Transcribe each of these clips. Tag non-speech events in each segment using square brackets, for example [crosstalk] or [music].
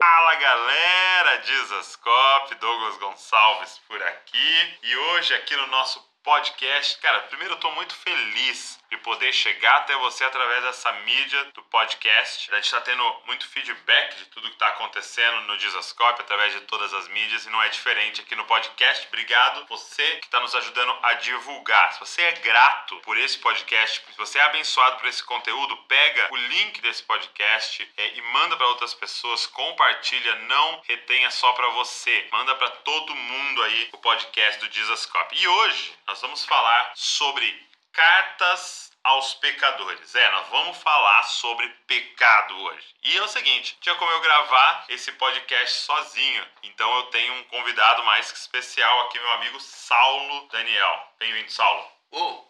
Fala galera, Dizascope, Douglas Gonçalves por aqui. E hoje aqui no nosso podcast, cara, primeiro eu tô muito feliz de poder chegar até você através dessa mídia do podcast. A gente está tendo muito feedback de tudo que está acontecendo no Dizascope através de todas as mídias e não é diferente aqui no podcast. Obrigado você que está nos ajudando a divulgar. Se você é grato por esse podcast, se você é abençoado por esse conteúdo, pega o link desse podcast é, e manda para outras pessoas, compartilha, não retenha só para você, manda para todo mundo aí o podcast do Dizascope. E hoje nós vamos falar sobre cartas aos pecadores. É, nós vamos falar sobre pecado hoje. E é o seguinte, tinha como eu gravar esse podcast sozinho, então eu tenho um convidado mais que especial aqui, meu amigo Saulo Daniel. Bem-vindo, Saulo. Oh,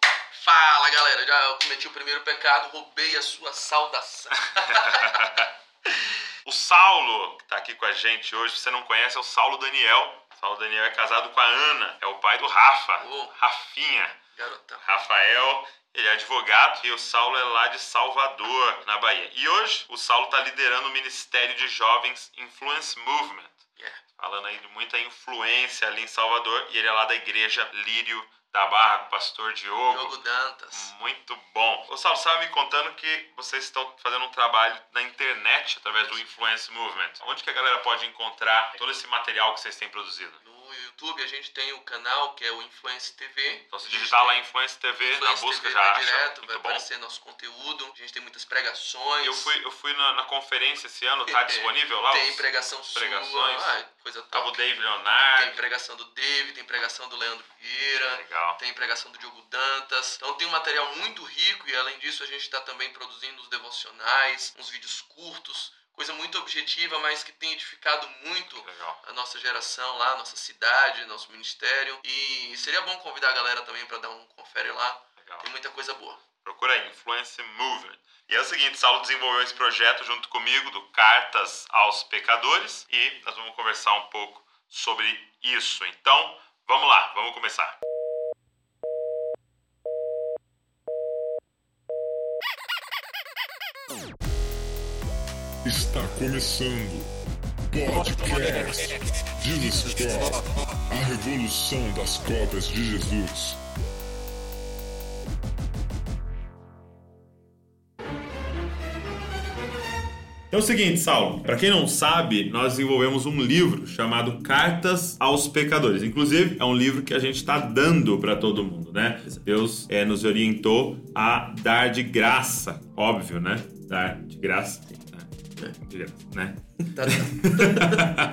fala galera, já cometi o primeiro pecado, roubei a sua saudação. [laughs] o Saulo, que está aqui com a gente hoje, você não conhece, é o Saulo Daniel. O Saulo Daniel é casado com a Ana, é o pai do Rafa, Oh. Rafinha. Garotão. Rafael, ele é advogado e o Saulo é lá de Salvador, na Bahia. E hoje o Saulo está liderando o Ministério de Jovens Influence Movement. Yeah. Falando aí de muita influência ali em Salvador. E ele é lá da igreja Lírio da Barra, com o pastor Diogo. Diogo Dantas. Muito bom. O Saulo estava me contando que vocês estão fazendo um trabalho na internet através do Influence Movement. Onde que a galera pode encontrar todo esse material que vocês têm produzido? No YouTube a gente tem o canal que é o Influence TV. Então se digitar lá tem Influence TV na Influence busca TV já vai acha. direto, vai bom. aparecer nosso conteúdo. A gente tem muitas pregações. Eu fui, eu fui na, na conferência esse ano, tá [laughs] disponível lá? Tem pregação sua. pregações. Ah, coisa Tava o top. Dave Tem Leonardo. pregação do David, tem pregação do Leandro Vieira. Legal. Tem pregação do Diogo Dantas. Então tem um material muito rico e além disso a gente está também produzindo os devocionais, uns vídeos curtos, coisa muito objetiva, mas que tem edificado muito Legal. a nossa geração lá, nossa cidade, nosso ministério. E seria bom convidar a galera também para dar um confere lá. Legal. Tem muita coisa boa. Procura aí, Influence Movement. E é o seguinte, Saulo desenvolveu esse projeto junto comigo do Cartas aos Pecadores e nós vamos conversar um pouco sobre isso. Então, vamos lá, vamos começar. Começando Podcast Jesus Cop, a revolução das cópias de Jesus. É o seguinte, Saulo, para quem não sabe, nós desenvolvemos um livro chamado Cartas aos Pecadores. Inclusive, é um livro que a gente está dando para todo mundo, né? Deus eh, nos orientou a dar de graça, óbvio, né? Dar de graça, né? Né? Tá. [laughs]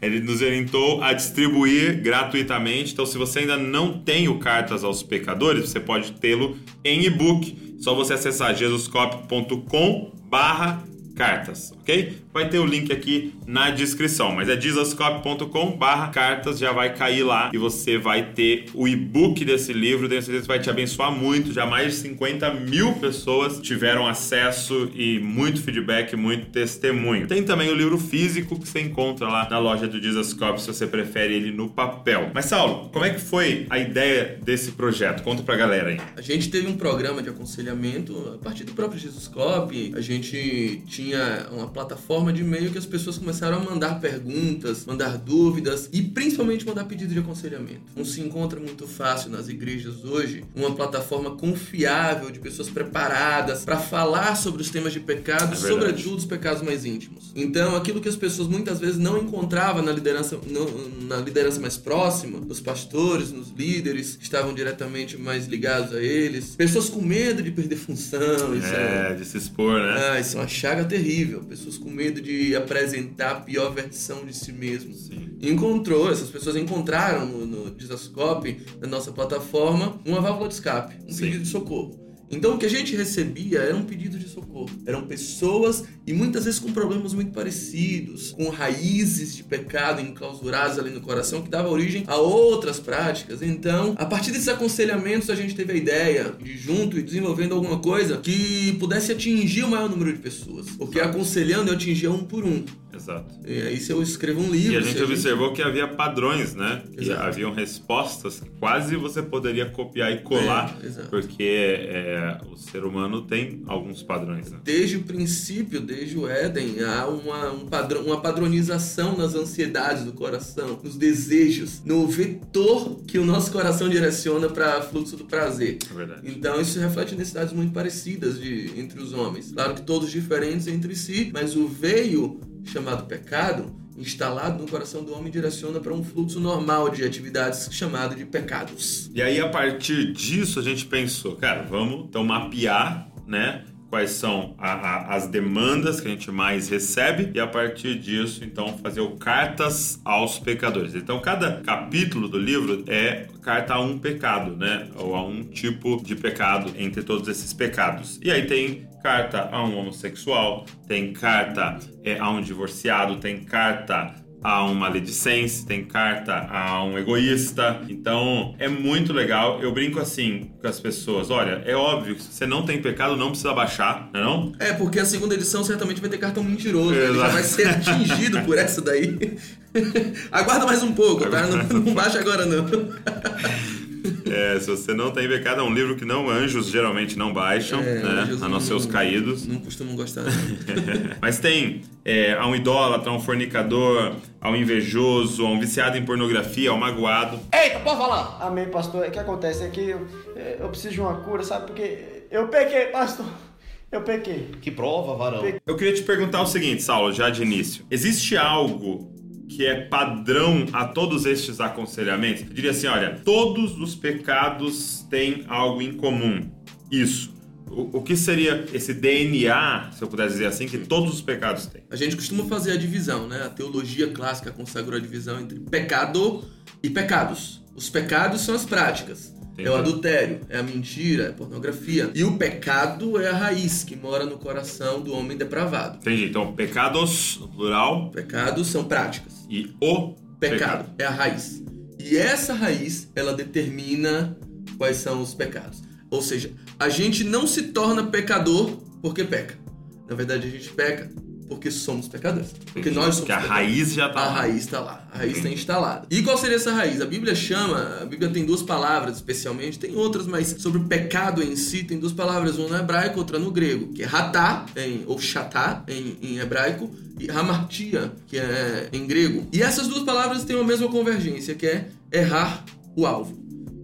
Ele nos orientou a distribuir gratuitamente. Então, se você ainda não tem o Cartas aos Pecadores, você pode tê-lo em e-book. Só você acessar jesuscop.com barra cartas, ok? Vai ter o link aqui na descrição, mas é jesuscop.com barra cartas, já vai cair lá e você vai ter o e-book desse livro, tenho certeza que vai te abençoar muito, já mais de 50 mil pessoas tiveram acesso e muito feedback, muito testemunho. Tem também o livro físico que você encontra lá na loja do Jesuscop, se você prefere ele no papel. Mas Saulo, como é que foi a ideia desse projeto? Conta pra galera aí. A gente teve um programa de aconselhamento a partir do próprio Jesus Cop. A gente tinha uma plataforma de e-mail que as pessoas começaram a mandar perguntas, mandar dúvidas e principalmente mandar pedido de aconselhamento. Não se encontra muito fácil nas igrejas hoje uma plataforma confiável de pessoas preparadas para falar sobre os temas de pecado, É sobretudo os pecados mais íntimos. Então, aquilo que as pessoas muitas vezes não encontravam na liderança, na liderança mais próxima, nos pastores, nos líderes, que estavam diretamente mais ligados a eles, pessoas com medo de perder função, é, É, de se expor, né? ah, isso é uma chaga terrível. Pessoas com medo de apresentar a pior versão de si mesmo. Sim. Encontrou, essas pessoas encontraram no, no Disascope, na nossa plataforma, uma válvula de escape, um Sim. pedido de socorro. Então o que a gente recebia era um pedido de socorro. Eram pessoas e muitas vezes com problemas muito parecidos, com raízes de pecado enclausuradas ali no coração que dava origem a outras práticas. Então, a partir desses aconselhamentos, a gente teve a ideia de junto e desenvolvendo alguma coisa que pudesse atingir o maior número de pessoas. Porque aconselhando eu atingia um por um. Exato. E aí se eu escrevo um livro... E a gente observou que havia padrões, né? Exato. haviam respostas que quase você poderia copiar e colar, É, exato. porque é, o ser humano tem alguns padrões, né? Desde o princípio, desde o Éden, há uma, um padrão, uma padronização nas ansiedades do coração, nos desejos, no vetor que o nosso coração direciona para fluxo do prazer. É verdade. Então isso reflete necessidades muito parecidas de, entre os homens. Claro que todos diferentes entre si, mas o veio chamado pecado, instalado no coração do homem, direciona para um fluxo normal de atividades chamado de pecados. E aí, a partir disso, a gente pensou, cara, vamos então mapear, né? Quais são a- a- as demandas que a gente mais recebe e a partir disso, então, fazer o cartas aos pecadores. Então, cada capítulo do livro é carta a um pecado, né? Ou a um tipo de pecado entre todos esses pecados. E aí tem carta a um homossexual, tem carta é, a um divorciado, tem carta a um maledicente, tem carta a um egoísta. Então é muito legal. Eu brinco assim com as pessoas: olha, é óbvio que se você não tem pecado, não precisa baixar, não é não? É, porque a segunda edição certamente vai ter cartão mentiroso. né? Ele já vai ser atingido por essa daí. [laughs] Aguarda mais um pouco, tá? Não, não baixa agora, não. [laughs] É, se você não tem pecado, é um livro que não anjos geralmente não baixam, É, né? anjos A não ser os caídos. Não costumam gostar. [laughs] Mas tem é, a um idólatra, a um fornicador, a um invejoso, a um viciado em pornografia, a um magoado. Eita, pode falar! Amém, pastor. O que acontece é que eu, eu preciso de uma cura, sabe? Porque eu pequei, pastor. Eu pequei. Que prova, varão. Eu queria te perguntar o seguinte, Saulo, já de início. Existe algo que é padrão a todos estes aconselhamentos? Eu diria assim, olha, todos os pecados têm algo em comum. Isso. O, que seria esse DNA, se eu pudesse dizer assim, que todos os pecados têm? A gente costuma fazer a divisão, né? A teologia clássica consagrou a divisão entre pecado e pecados. Os pecados são as práticas. Entendi. É o adultério, é a mentira, é a pornografia. E o pecado é a raiz que mora no coração do homem depravado. Entendi. Então, pecados, no plural, Pecados são práticas. e o Pecado é a raiz. E essa raiz, ela determina quais são os pecados. Ou seja, a gente não se torna pecador porque peca. Na verdade, a gente peca porque somos pecadores. Porque nós somos Porque a pecadores. raiz já tá A lá. raiz está lá, a raiz está instalada. E qual seria essa raiz? A Bíblia chama, a Bíblia tem duas palavras especialmente, tem outras, mas sobre o pecado em si tem duas palavras, uma no hebraico, outra no grego, que é ratá, em, ou chatá em, em hebraico, e hamartia, que é em grego. E essas duas palavras têm uma mesma convergência, que é errar o alvo.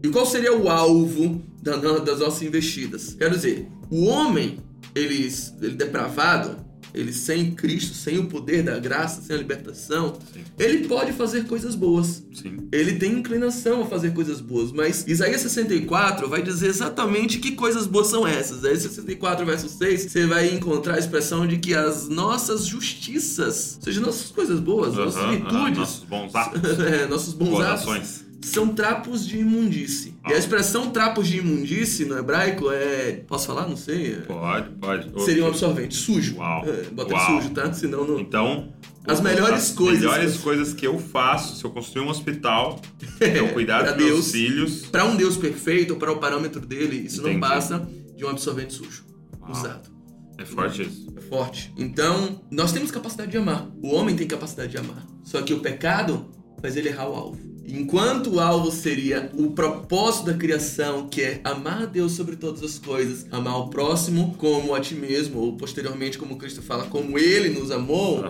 E qual seria o alvo da- das nossas investidas? Quero dizer, o homem, ele, ele depravado, ele sem Cristo, sem o poder da graça, sem a libertação, Sim. ele pode fazer coisas boas. Sim. Ele tem inclinação a fazer coisas boas, mas Isaías 64 vai dizer exatamente que coisas boas são essas. Isaías 64, verso 6, você vai encontrar a expressão de que as nossas justiças, ou seja, nossas coisas boas, nossas Aham, aham, virtudes, nossos bons atos, [laughs] é, nossos bons boas atos, ações. São trapos de imundície. E a Ah. expressão trapos de imundície no hebraico é. Posso falar? Não sei. Pode, pode. Seria um absorvente. Sujo. Uau. É, bota Uau. sujo, tá? Senão não. Então, As melhores as coisas melhores coisas que eu faço, se eu construir um hospital, [laughs] é eu cuidar Pra dos meus Deus. filhos. Para um Deus perfeito, ou para o parâmetro dele, isso não Entendi. passa de um absorvente sujo. Uau. Usado. É forte isso. É forte. Então, nós temos capacidade de amar. O homem tem capacidade de amar. Só que o pecado faz ele errar o alvo. Enquanto o alvo seria o propósito da criação, que é amar a Deus sobre todas as coisas, amar o próximo como a ti mesmo, ou posteriormente, como Cristo fala, como ele nos amou,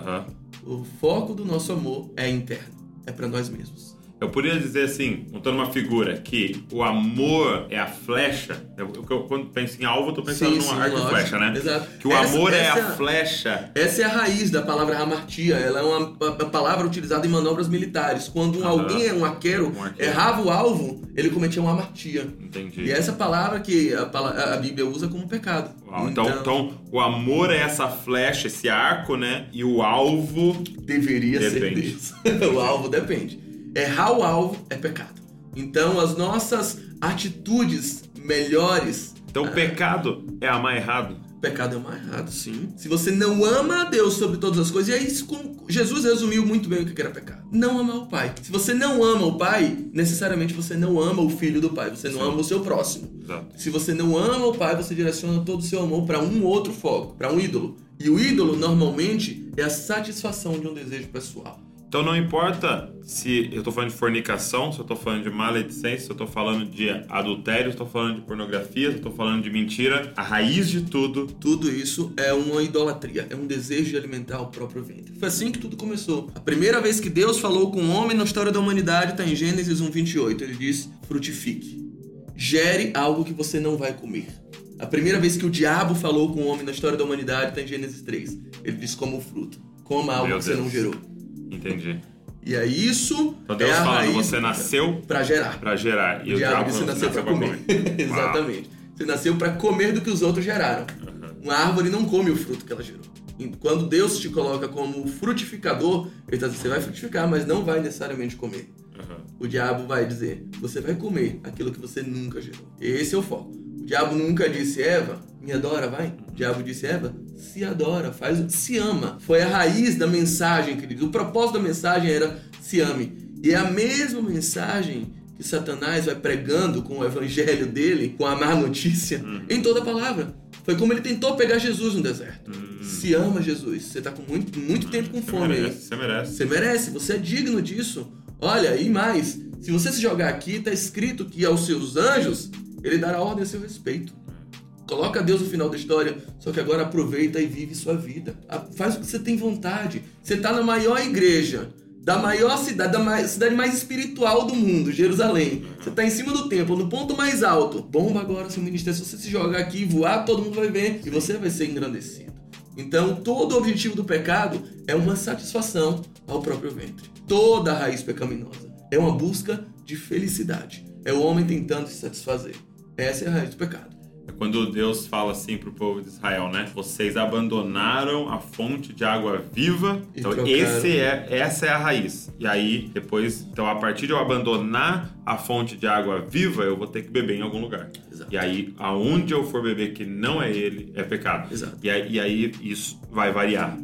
o foco do nosso amor é interno. É para nós mesmos. Eu poderia dizer assim, montando uma figura, que o amor é a flecha. Eu, eu- quando penso em alvo, eu tô pensando Sim, num sim, arco e flecha, né? Exato. Que o Essa- amor é essa a flecha. Essa é a raiz da palavra hamartia. Ela é uma, uma palavra utilizada em manobras militares. Quando um alguém, um arqueiro, Um arqueiro. errava o alvo, ele cometia uma hamartia. Entendi. E é essa palavra que a, pala- a Bíblia usa como pecado. Uau, então, então, o amor é essa flecha, esse arco, né? E o alvo. deveria Depende. ser Deus. [laughs] o alvo depende. Errar o alvo é pecado. Então as nossas atitudes melhores. Então, o pecado é amar errado. Pecado é amar errado, sim. Se você não ama a Deus sobre todas as coisas, e é isso como Jesus resumiu muito bem o que era pecado. Não amar o Pai. Se você não ama o Pai, necessariamente você não ama o filho do Pai. Você não Sim. ama o seu próximo. Exato. Se você não ama o Pai, você direciona todo o seu amor para um outro foco, para um ídolo. E o ídolo, normalmente, é a satisfação de um desejo pessoal. Então não importa se eu tô falando de fornicação, se eu tô falando de maledicência, se eu tô falando de adultério, se eu tô falando de pornografia, se eu tô falando de mentira, a raiz de tudo. Tudo isso é uma idolatria, é um desejo de alimentar o próprio ventre. Foi assim que tudo começou. A primeira vez que Deus falou com o homem na história da humanidade está em Gênesis 1:28. Ele diz: "Frutifique. Gere algo que você não vai comer." A primeira vez que o diabo falou com o homem na história da humanidade está em Gênesis 3. Ele diz: "Coma o fruto. Coma algo Meu que você Deus. não gerou." Entendi. E é isso. Então Deus é a fala, raiz você nasceu para gerar. pra gerar. E O diabo disse: você nasceu para comer. Exatamente. Você nasceu para comer do que os outros geraram. Uma árvore não come o fruto que ela gerou. Quando Deus te coloca como frutificador, ele está dizendo: você vai frutificar, mas não vai necessariamente comer. Aham. O diabo vai dizer: você vai comer aquilo que você nunca gerou. Esse é o foco. O diabo nunca disse: Eva, me adora, vai. O diabo disse: Eva, se adora, faz, o- se ama. Foi a raiz da mensagem, querido. O propósito da mensagem era se ame. E é a mesma mensagem que Satanás vai pregando com o evangelho dele, com a má notícia, em toda a palavra. Foi como ele tentou pegar Jesus no deserto. Se ama Jesus. Você está com muito, muito tempo com Você fome aí. merece, você merece. Você merece, você é digno disso. Olha, e mais, se você se jogar aqui, tá escrito que aos seus anjos ele dará ordem a seu respeito. Coloca Deus no final da história, só que agora aproveita e vive sua vida. A- Faz o que você tem vontade. Você tá na maior igreja da maior cidade, da mais- cidade mais espiritual do mundo, Jerusalém. Você tá em cima do templo, no ponto mais alto. Bomba agora seu ministério. Se você se jogar aqui voar, todo mundo vai ver e você vai ser engrandecido. Então, todo o objetivo do pecado é uma satisfação ao próprio ventre. Toda a raiz pecaminosa é uma busca de felicidade. É o homem tentando se satisfazer. Essa é a raiz do pecado. É quando Deus fala assim pro povo de Israel, né? Vocês abandonaram a fonte de água viva. E Então trocaram. esse é, essa é a raiz. E aí, depois, então a partir de eu abandonar a fonte de água viva, eu vou ter que beber em algum lugar. Exato. E aí, aonde eu for beber que não é ele, é pecado. Exato. E aí, e aí isso vai variar.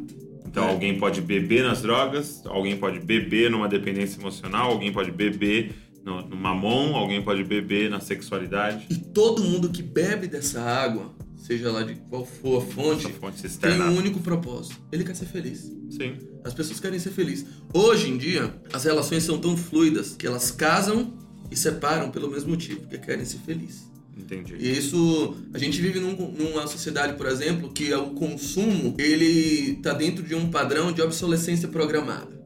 Então É. alguém pode beber nas drogas, alguém pode beber numa dependência emocional, alguém pode beber no, no mamon, alguém pode beber na sexualidade. E todo mundo que bebe dessa água, seja lá de qual for a fonte, fonte tem um único propósito. Ele quer ser feliz. Sim. As pessoas querem ser felizes. Hoje em dia, as relações são tão fluidas que elas casam e separam pelo mesmo motivo, porque querem ser felizes. Entendi. E isso, a gente vive num- numa sociedade, por exemplo, que o consumo, ele tá dentro de um padrão de obsolescência programada.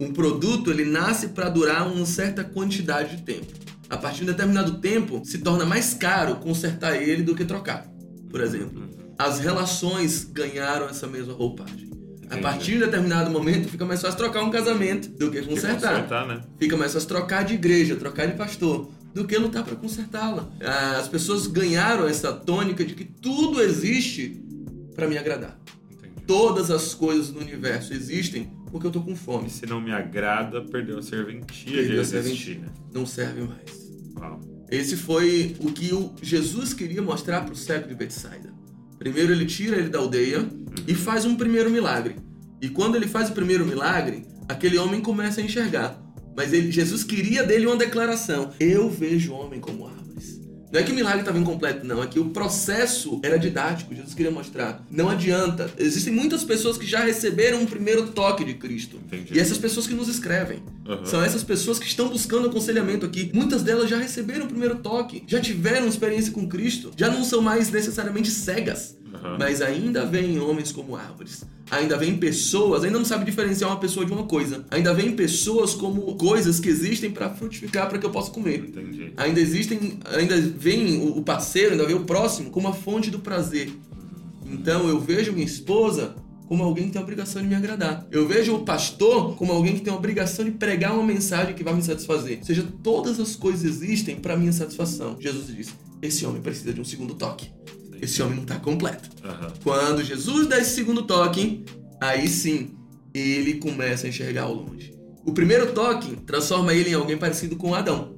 Um produto, ele nasce para durar uma certa quantidade de tempo. A partir de um determinado tempo, se torna mais caro consertar ele do que trocar. Por exemplo, as relações ganharam essa mesma roupagem. A partir de determinado momento, fica mais fácil trocar um casamento do que consertar. consertar, né? Fica mais fácil trocar de igreja, trocar de pastor, do que lutar para consertá-la. As pessoas ganharam essa tônica de que tudo existe para me agradar. Todas as coisas do universo existem porque eu tô com fome. E se não me agrada, perdeu a serventia Perdeu de existir, né? Não serve mais. Uau. Esse foi o que o Jesus queria mostrar para o cego de Betsaida. Primeiro ele tira ele da aldeia e faz um primeiro milagre. E quando ele faz o primeiro milagre, aquele homem começa a enxergar. Mas ele- Jesus queria dele uma declaração: Eu vejo o homem como árvores. Não é que o milagre estava incompleto, não. É que o processo era didático. Jesus queria mostrar. Não adianta. Existem muitas pessoas que já receberam um primeiro toque de Cristo. Entendi. E essas pessoas que nos escrevem. Aham. São essas pessoas que estão buscando aconselhamento aqui. Muitas delas já receberam o primeiro toque, já tiveram experiência com Cristo, já não são mais necessariamente cegas. Mas ainda vêm homens como árvores. Ainda vêm pessoas, ainda não sabe diferenciar uma pessoa de uma coisa. Ainda vêm pessoas como coisas que existem para frutificar para que eu possa comer. Entendi. Ainda existem, ainda vem o o parceiro, ainda vem o próximo como a fonte do prazer. Então eu vejo minha esposa como alguém que tem a obrigação de me agradar. Eu vejo o pastor como alguém que tem a obrigação de pregar uma mensagem que vai me satisfazer. Ou seja, todas as coisas existem para minha satisfação. Jesus disse: esse homem precisa de um segundo toque. Esse homem não está completo. Aham. Quando Jesus dá esse segundo toque, aí sim ele começa a enxergar ao longe. O primeiro toque transforma ele em alguém parecido com Adão.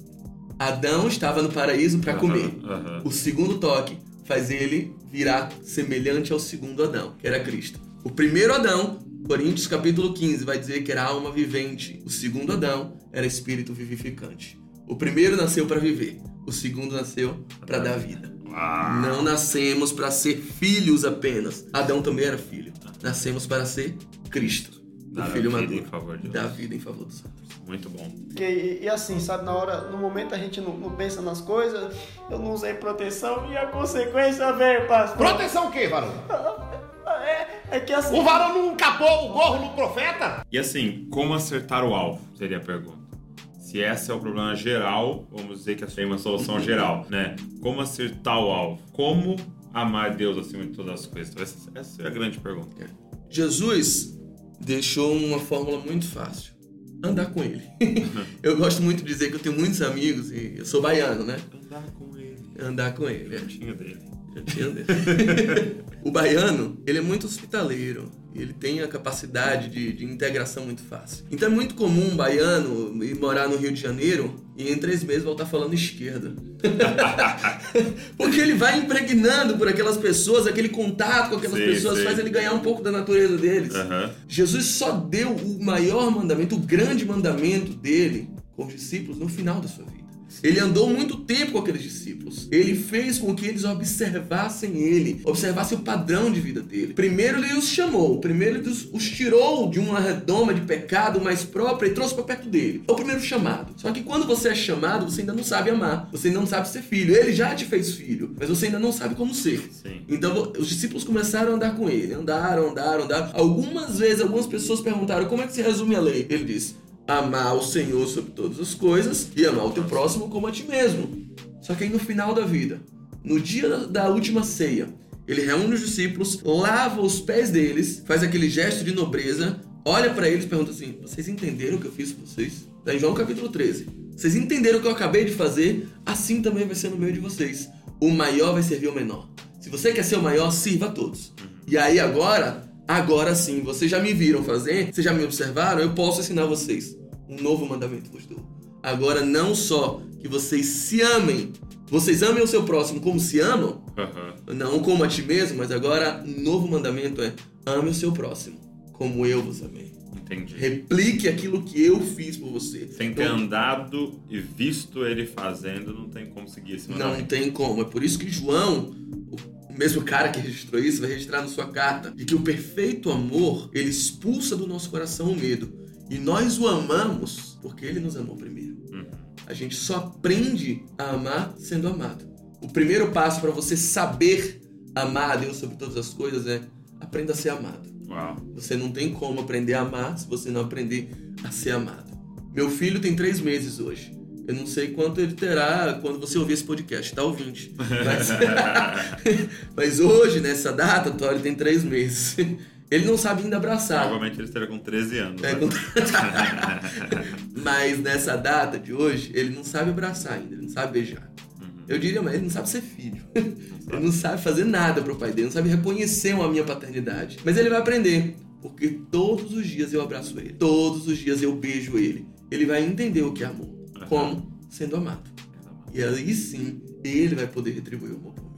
Adão estava no paraíso para comer. Aham. O segundo toque faz ele virar semelhante ao segundo Adão, que era Cristo. O primeiro Adão, Coríntios capítulo 15, vai dizer que era alma vivente. O segundo Adão era espírito vivificante. O primeiro nasceu para viver, o segundo nasceu para dar vida. Uau. Não nascemos para ser filhos apenas. Adão também era filho. Nascemos para ser Cristo, o Dar a filho vida maduro. em favor de da vida em favor dos outros. Muito bom. E, e assim, sabe, na hora, no momento a gente não, não pensa nas coisas, eu não usei proteção e a consequência veio, pastor. Proteção o quê, varão? [laughs] É, é que assim. O varão não capou o gorro no profeta? E assim, como acertar o alvo? Seria a pergunta. Se esse é o problema geral, vamos dizer que tem uma solução geral, né? Como acertar o alvo? Como amar Deus acima de todas as coisas? Essa, essa é a grande pergunta. Jesus deixou uma fórmula muito fácil. Andar com ele. [laughs] eu gosto muito de dizer que eu tenho muitos amigos e eu sou baiano, né? Andar com ele. Andar com ele. é. Tinha dele. Já tinha dele. [laughs] o baiano, ele é muito hospitaleiro. Ele tem a capacidade de, de integração muito fácil. Então é muito comum um baiano ir morar no Rio de Janeiro e em três meses voltar falando esquerda. [laughs] Porque ele vai impregnando por aquelas pessoas, aquele contato com aquelas Sim, pessoas sim. faz ele ganhar um pouco da natureza deles. Aham. Jesus só deu o maior mandamento, o grande mandamento dele com os discípulos no final da sua vida. Ele andou muito tempo com aqueles discípulos. Ele fez com que eles observassem ele, observassem o padrão de vida dele. Primeiro ele os chamou, primeiro ele os, tirou de uma redoma de pecado mais própria e trouxe para perto dele. É o primeiro chamado. Só que quando você é chamado, você ainda não sabe amar, você ainda não sabe ser filho. Ele já te fez filho, mas você ainda não sabe como ser. Sim. Então os discípulos começaram a andar com ele, andaram, andaram, andaram. Algumas vezes, algumas pessoas perguntaram como é que se resume a lei. Ele disse: amar o Senhor sobre todas as coisas e amar o teu próximo como a ti mesmo. Só que aí no final da vida, no dia da, última ceia, ele reúne os discípulos, lava os pés deles, faz aquele gesto de nobreza, olha pra eles e pergunta assim: vocês entenderam o que eu fiz com vocês? Tá em João capítulo 13. Vocês entenderam o que eu acabei de fazer? Assim também vai ser no meio de vocês. O maior vai servir ao menor. Se você quer ser o maior, sirva a todos. E aí agora, agora sim, vocês já me viram fazer, vocês já me observaram, eu posso ensinar vocês. Um novo mandamento vos dou. Agora não só que vocês se amem, vocês amem o seu próximo como se amam, não como a ti mesmo, mas agora um novo mandamento é ame o seu próximo como eu vos amei. Entendi. Replique aquilo que eu fiz por você. Sem ter Então, andado e visto ele fazendo, não tem como seguir esse Não mandamento. tem como. É por isso que João, o mesmo cara que registrou isso, vai registrar na sua carta de que o perfeito amor, ele expulsa do nosso coração o medo. E nós o amamos porque ele nos amou primeiro. Uhum. A gente só aprende a amar sendo amado. O primeiro passo para você saber amar a Deus sobre todas as coisas é aprenda a ser amado. Uau. Você não tem como aprender a amar se você não aprender a ser amado. Meu filho tem três meses hoje. Eu não sei quanto ele terá quando você ouvir esse podcast, tá ouvinte. Mas, [laughs] mas hoje, nessa data, o Tori tem três meses. Ele não sabe ainda abraçar. Provavelmente ele estaria com 13 anos. É, né? com- mas nessa data de hoje, ele não sabe abraçar ainda, ele não sabe beijar. Eu diria, mas ele não sabe ser filho. Ele não sabe fazer nada pro pai dele, não sabe reconhecer uma minha paternidade. Mas ele vai aprender, porque todos os dias eu abraço ele, todos os dias eu beijo ele. Ele vai entender o que é amor. Como? Sendo amado. E aí sim, ele vai poder retribuir o amor por mim.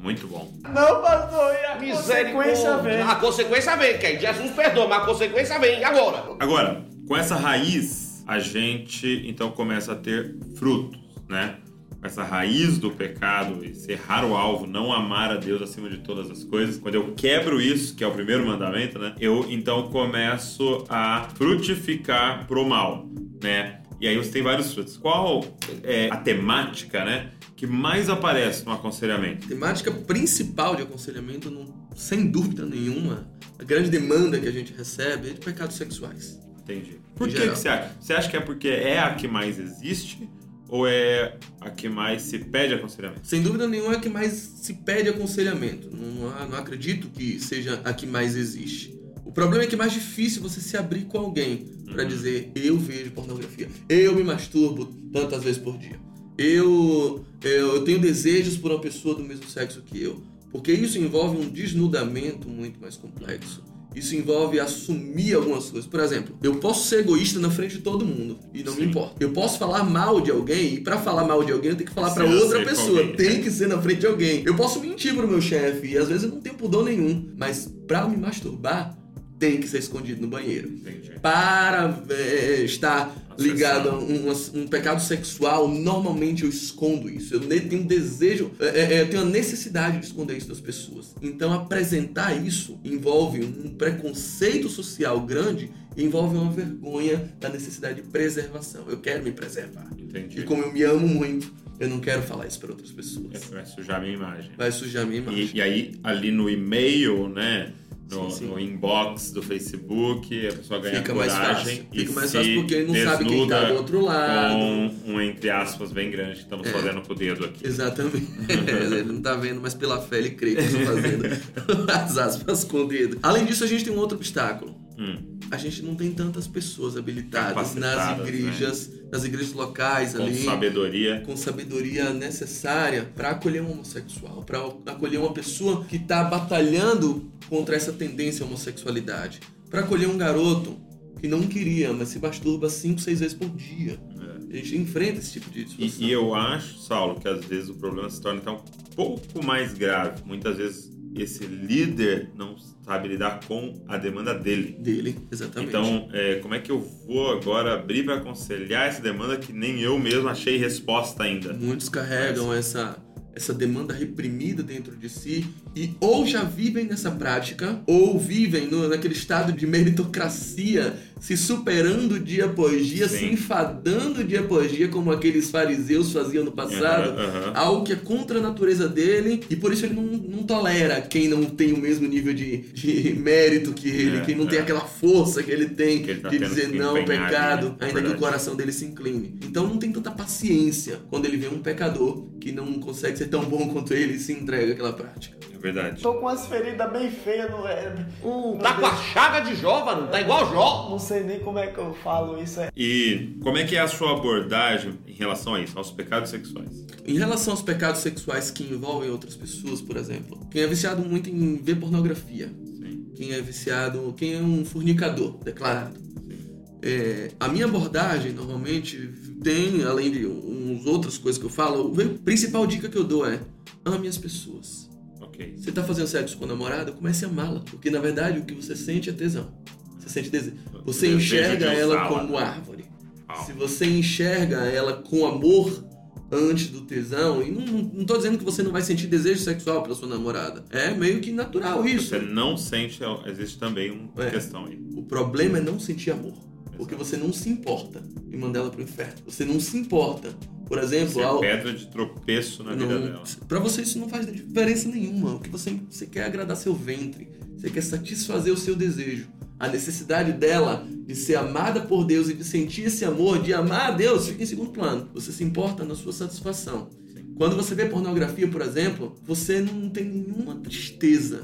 Muito bom. Não, pastor, e a consequência vem. A consequência vem, que Jesus perdoa, mas a consequência vem. E agora? Agora, com essa raiz, a gente então começa a ter frutos, né? Com essa raiz do pecado e serrar o alvo, não amar a Deus acima de todas as coisas. Quando eu quebro isso, que é o primeiro mandamento, né? Eu então começo a frutificar pro mal, né? E aí você tem vários frutos. Qual é a temática, né? Que mais aparece no aconselhamento? A temática principal de aconselhamento, não- sem dúvida nenhuma, a grande demanda que a gente recebe é de pecados sexuais. Entendi. Por que, que você acha? Você acha que é porque é a que mais existe? Ou é a que mais se pede aconselhamento? Sem dúvida nenhuma é a que mais se pede aconselhamento. Não, não acredito que seja a que mais existe. O problema é que é mais difícil você se abrir com alguém pra dizer eu vejo pornografia, eu me masturbo tantas vezes por dia, eu, eu, eu tenho desejos por uma pessoa do mesmo sexo que eu. Porque isso envolve um desnudamento muito mais complexo. Isso envolve assumir algumas coisas. Por exemplo, eu posso ser egoísta na frente de todo mundo e não Sim. me importa. Eu posso falar mal de alguém e pra falar mal de alguém eu tenho que falar pra Ser outra pessoa. alguém. Tem que ser na frente de alguém. Eu posso mentir pro meu chefe e às vezes eu não tenho pudor nenhum, mas pra me masturbar, tem que ser escondido no banheiro. Entendi. Para é, estar ligado a um, um pecado sexual, normalmente eu escondo isso. Eu tenho um desejo, é, é, eu tenho a necessidade de esconder isso das pessoas. Então apresentar isso envolve um preconceito social grande envolve uma vergonha da necessidade de preservação. Eu quero me preservar. Entendi. E como eu me amo muito, eu não quero falar isso para outras pessoas. Vai sujar a minha imagem. Vai sujar minha imagem. E, e aí, ali no e-mail, né? No, Sim, sim. no inbox do Facebook, a pessoa ganha Fica mais coragem fácil. e Fica mais fácil porque ele não sabe quem tá do outro lado. Com um entre aspas bem grande que estamos fazendo com o dedo aqui. Exatamente. [laughs] [laughs] ele não tá vendo, mas pela fé ele crê que eu estou fazendo [laughs] as aspas com o dedo. Além disso, a gente tem um outro obstáculo. Hum, A gente não tem tantas pessoas habilitadas nas Capacitadas, igrejas, nas igrejas locais com ali. sabedoria. com sabedoria necessária para acolher um homossexual, para acolher uma pessoa que está batalhando contra essa tendência à homossexualidade, para acolher um garoto que não queria, mas se masturba cinco, seis vezes por dia. A gente enfrenta esse tipo de E, situação. e eu acho, Saulo, que às vezes o problema se torna até um pouco mais grave. Muitas vezes esse líder não sabe lidar com a demanda dele. Dele, exatamente. Então, é, como é que eu vou agora abrir para aconselhar essa demanda que nem eu mesmo achei resposta ainda? Muitos carregam essa, essa demanda reprimida dentro de si e ou já vivem nessa prática ou vivem no, naquele estado de meritocracia, se superando dia após dia, Sim. se enfadando dia após dia, como aqueles fariseus faziam no passado. Aham, aham. Algo que é contra a natureza dele e por isso ele não, não tolera quem não tem o mesmo nível de, de mérito que ele, É, quem não tem é. aquela força que ele tem Que ele tá de dizer não ao pecado, né? Ainda que o verdade. coração dele se incline. Então não tem tanta paciência quando ele vê um pecador que não consegue ser tão bom quanto ele e se entrega àquela prática. É verdade. Tô com umas feridas bem feias no. Hum, tá com a chaga de Jó, mano. Tá igual Jó. Não sei nem como é que eu falo isso. É. E como é que é a sua abordagem em relação a isso, aos pecados sexuais? Em relação aos pecados sexuais que envolvem outras pessoas, por exemplo, quem é viciado muito em ver pornografia, Sim. quem é viciado, quem é um fornicador declarado. É, a minha abordagem normalmente tem, além de uns outras coisas que eu falo, a principal dica que eu dou é ame as pessoas. Ok. Você tá fazendo sexo com a namorada, comece a amá-la. Porque na verdade o que você sente é tesão. Você sente desejo. Você Desejo enxerga de ela como árvore. Uau. Se você enxerga ela com amor antes do tesão, e não, não, não tô dizendo que você não vai sentir desejo sexual pela sua namorada. É meio que natural isso. Você não sente, existe também uma É. questão aí. O problema é não sentir amor. Porque você não se importa em mandar ela pro inferno. Você não se importa. Por exemplo, Você é ao, pedra de tropeço na vida Não, dela. Pra você isso não faz diferença nenhuma. O que você, você quer é agradar seu ventre. Você quer satisfazer o seu desejo. A necessidade dela de ser amada por Deus e de sentir esse amor, de amar a Deus, fica em segundo plano. Você se importa na sua satisfação. Quando você vê pornografia, por exemplo, você não tem nenhuma tristeza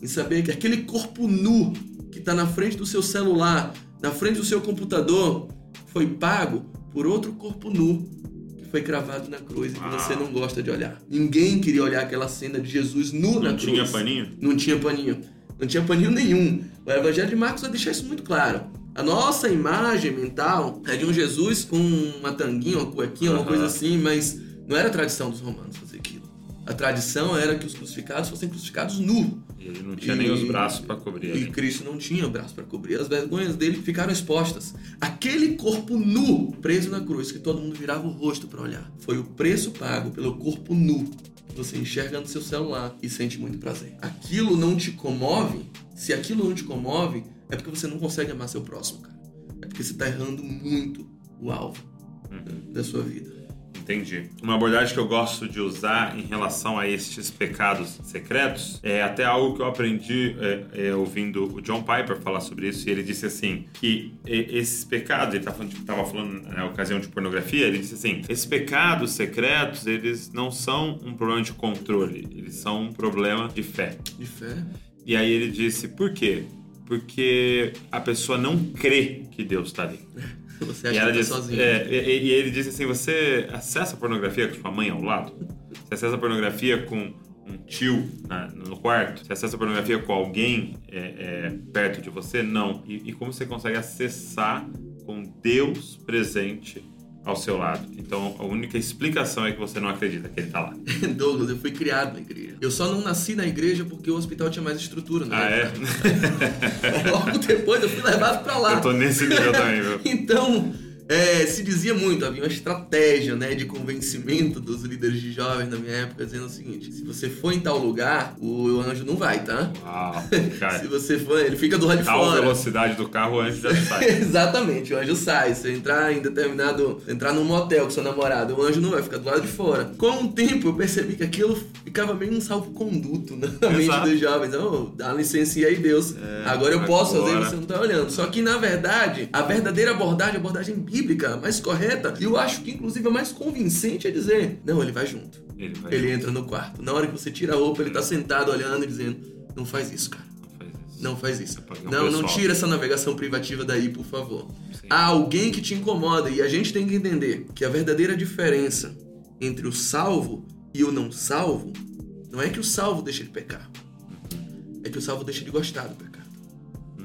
em saber que aquele corpo nu que está na frente do seu celular, na frente do seu computador, foi pago por outro corpo nu que foi cravado na cruz e que você não gosta de olhar. Ninguém queria olhar aquela cena de Jesus nu na Não cruz. tinha paninho? Não tinha paninho. Não tinha paninho nenhum. O Evangelho de Marcos vai deixar isso muito claro. A nossa imagem mental é de um Jesus com uma tanguinha, uma cuequinha, uma Aham. coisa assim, mas não era a tradição dos romanos fazer aquilo. A tradição era que os crucificados fossem crucificados nu. E ele não tinha E- nem os braços pra cobrir E. Cristo não tinha braço para cobrir. As vergonhas dele ficaram expostas. Aquele corpo nu preso na cruz, que todo mundo virava o rosto para olhar, foi o preço pago pelo corpo nu você enxerga no seu celular e sente muito prazer. Aquilo não te comove? Se aquilo não te comove, é porque você não consegue amar seu próximo, cara. É porque você tá errando muito o alvo né, da sua vida. Entendi. Uma abordagem que eu gosto de usar em relação a estes pecados secretos é até algo que eu aprendi é, é, ouvindo o John Piper falar sobre isso. E ele disse assim: que esses pecados, ele estava falando, tava falando na ocasião de pornografia, ele disse assim: esses pecados secretos, eles não são um problema de controle, eles são um problema de fé. De fé. E aí ele disse: por quê? Porque a pessoa não crê que Deus está ali. [laughs] [laughs] Você E, acha ela que tá sozinho. é, e, e ele disse assim: você acessa pornografia com sua mãe ao lado? Você acessa pornografia com um tio na- no quarto? Você acessa pornografia com alguém é, é, perto de você? Não. E, e como você consegue acessar com Deus presente ao seu lado. Então a única explicação é que você não acredita que ele tá lá. [laughs] Douglas, eu fui criado na igreja. Eu só não nasci na igreja porque o hospital tinha mais estrutura, né? Ah, é? [laughs] Logo depois eu fui levado pra lá. Eu tô nesse nível também, viu? [laughs] Então, é, se dizia muito, havia uma estratégia né, de convencimento dos líderes de jovens na minha época, dizendo o seguinte: se você for em tal lugar, o anjo não vai, tá? Uau, [laughs] cara. Se você for, ele fica do lado de Tal fora. velocidade do carro, o anjo já [laughs] sai. Exatamente, o anjo sai. Se entrar em determinado. entrar num motel com seu namorado, o anjo não vai ficar do lado de fora. Com o tempo, eu percebi que aquilo ficava meio um salvo-conduto na mente Exato. dos jovens. Oh, dá licença aí, Deus. agora eu posso fazer, agora. você não tá olhando. Só que, na verdade, a verdadeira abordagem, a abordagem bíblica, a mais correta, e eu acho que, inclusive, a mais convincente é dizer: não, ele vai junto. Ele vai. Ele entra no quarto. Na hora que você tira a roupa, ele tá sentado olhando e dizendo: não faz isso, cara. Não faz isso. Não faz isso. Apagão Não, tira essa navegação privativa daí, por favor. Sim. Há alguém que te incomoda e a gente tem que entender que a verdadeira diferença entre o salvo e o não salvo não é que o salvo deixa de pecar. É que o salvo deixa de gostar do pecado.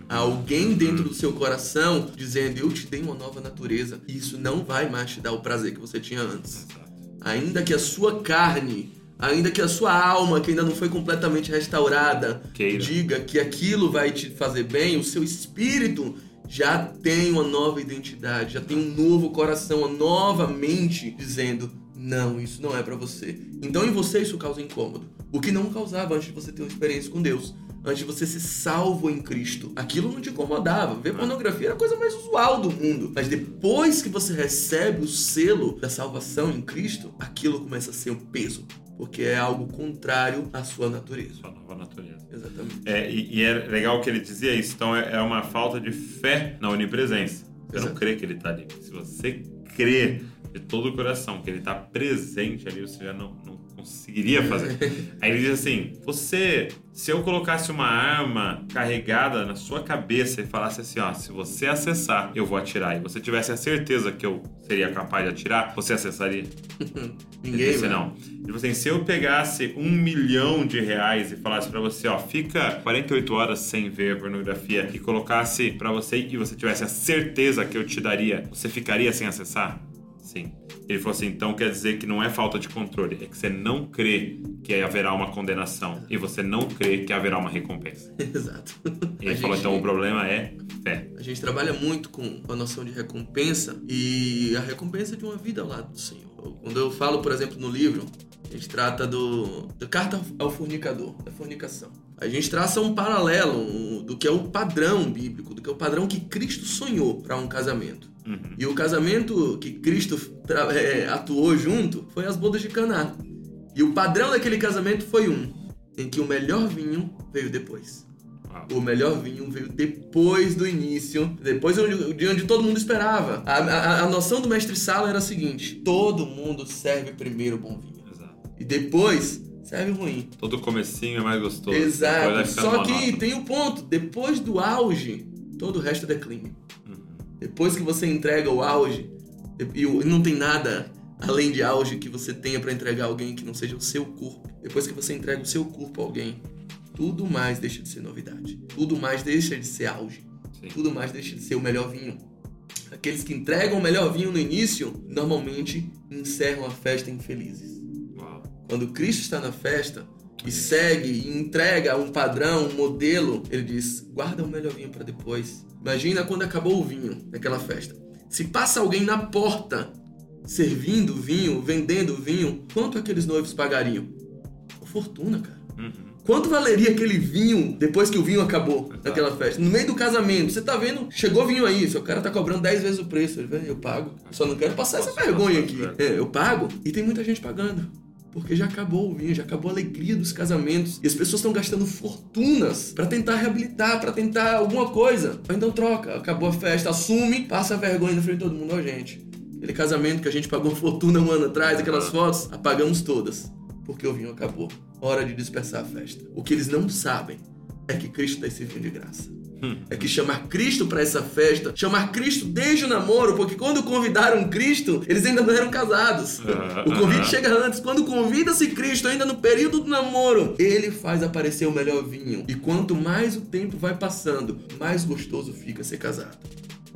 Alguém dentro do seu coração dizendo: Eu te dei uma nova natureza e isso não vai mais te dar o prazer que você tinha antes ainda que a sua carne, ainda que a sua alma, que ainda não foi completamente restaurada, Queira. diga que aquilo vai te fazer bem, o seu espírito já tem uma nova identidade, já tem um novo coração, uma nova mente dizendo: não, isso não é pra você. Então em você isso causa incômodo. O que não causava antes de você ter uma experiência com Deus. Antes de você ser salvo em Cristo. Aquilo não te incomodava. Ver pornografia era a coisa mais usual do mundo. Mas depois que você recebe o selo da salvação em Cristo, aquilo começa a ser um peso. Porque é algo contrário à sua natureza. Sua nova natureza. Exatamente. É, e, e é legal que ele dizia isso. Então é, é uma falta de fé na onipresença. Você não Exato. crê que ele tá ali. Se você crê de todo o coração que ele tá presente ali, você já não, não conseguiria fazer. [laughs] Aí ele diz assim: Você, se eu colocasse uma arma carregada na sua cabeça e falasse assim: Ó, se você acessar, eu vou atirar, e você tivesse a certeza que eu seria capaz de atirar, você acessaria? [laughs] Ele Ninguém, disse, né? não. Ele assim, se eu pegasse um milhão de reais e falasse pra você, ó, fica 48 horas sem ver pornografia e colocasse pra você e você tivesse a certeza que eu te daria, você ficaria sem acessar? Sim. Ele falou assim, então quer dizer que não é falta de controle, é que você não crê que haverá uma condenação e você não crê que haverá uma recompensa. [laughs] Exato. Ele A falou, gente- então o problema é fé. A gente trabalha muito com a noção de recompensa e a recompensa de uma vida ao lado do Senhor. Quando eu falo, por exemplo, no livro, a gente trata do, da carta ao fornicador, da fornicação. A gente traça um paralelo um, do que é o padrão bíblico, do que é o padrão que Cristo sonhou para um casamento. Uhum. E o casamento que Cristo é, atuou junto foi as bodas de Caná. E o padrão daquele casamento foi um, em que o melhor vinho veio depois. O melhor vinho veio depois do início, depois de onde todo mundo esperava. A, a- a noção do mestre Sala era a seguinte: todo mundo serve primeiro o bom vinho. Exato. E depois serve o ruim. Todo comecinho é mais gostoso. Exato. Só que tem um ponto: depois do auge, todo o resto é declínio. Depois que você entrega o auge, e e não tem nada além de auge que você tenha para entregar a alguém que não seja o seu corpo. Depois que você entrega o seu corpo a alguém, tudo mais deixa de ser novidade. Tudo mais deixa de ser auge. Sim. Tudo mais deixa de ser o melhor vinho. Aqueles que entregam o melhor vinho no início, normalmente encerram a festa infelizes. Uau. Quando Cristo está na festa e segue e entrega um padrão, um modelo, ele diz: guarda o melhor vinho para depois. Imagina quando acabou o vinho naquela festa. Se passa alguém na porta servindo vinho, vendendo vinho, quanto aqueles noivos pagariam? Uma fortuna, cara. Uhum. Quanto valeria aquele vinho depois que o vinho acabou Exato. naquela festa? No meio do casamento, você tá vendo? Chegou vinho aí, seu cara tá cobrando 10 vezes o preço. Ele eu pago. Só não quero passar essa vergonha aqui. velho. É, eu pago. E tem muita gente pagando. Porque já acabou o vinho, já acabou a alegria dos casamentos. E as pessoas estão gastando fortunas pra tentar reabilitar, pra tentar alguma coisa. Então troca, acabou a festa, assume, passa a vergonha na frente de todo mundo. Ó, gente, aquele casamento que a gente pagou fortuna um ano atrás, aquelas fotos, apagamos todas. Porque o vinho acabou. Hora de dispersar a festa. O que eles não sabem é que Cristo dá esse vinho de graça. É que chamar Cristo pra essa festa, chamar Cristo desde o namoro, porque quando convidaram Cristo, eles ainda não eram casados. O convite chega antes. Quando convida-se Cristo, ainda no período do namoro, ele faz aparecer o melhor vinho. E quanto mais o tempo vai passando, mais gostoso fica ser casado.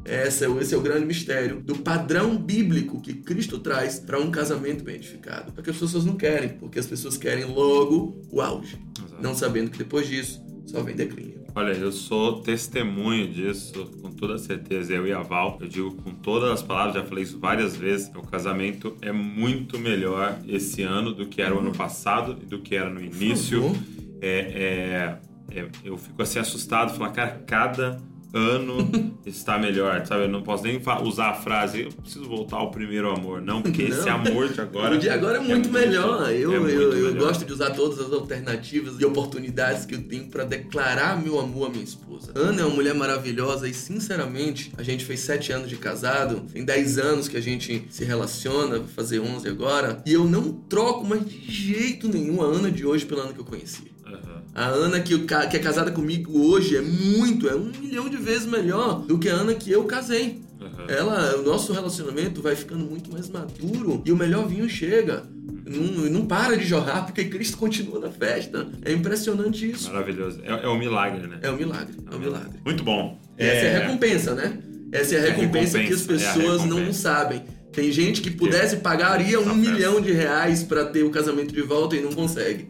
Esse é, o- esse é o grande mistério do padrão bíblico que Cristo traz para um casamento bem edificado. Porque as pessoas não querem, porque as pessoas querem logo o auge, Exato. não sabendo que depois disso só vem declínio. Olha, eu sou testemunho disso com toda certeza. Eu e a Val, eu digo com todas as palavras, já falei isso várias vezes. O casamento é muito melhor esse ano do que era o ano passado e do que era no início. É, é, é, eu fico assim assustado, falar, cara, cada ano está melhor, sabe? Eu não posso nem usar a frase, eu preciso voltar ao primeiro amor. Não, porque [laughs] esse Não. amor de agora. o de agora é muito melhor. Eu, é muito eu, eu melhor. gosto de usar todas as alternativas e oportunidades que eu tenho para declarar meu amor à minha esposa. Ana é uma mulher maravilhosa e, sinceramente, a gente fez sete anos de casado, tem dez anos que a gente se relaciona, vai fazer 11 agora, e eu não troco mais de jeito nenhum a Ana de hoje pela Ana que eu conheci. Aham. A Ana que, que é casada comigo hoje é muito, é um milhão de vezes melhor do que a Ana que eu casei. Aham. Ela, o nosso relacionamento vai ficando muito mais maduro e o melhor vinho chega. Não, não para de jorrar porque Cristo continua na festa. É impressionante isso. Maravilhoso. É, é um milagre, né? É um milagre, é um milagre. Muito bom. Essa é a recompensa, né? Essa é a É a recompensa que as recompensa, é pessoas não recompensa. sabem. Tem gente que pudesse pagaria um milhão de reais pra ter o casamento de volta e não consegue.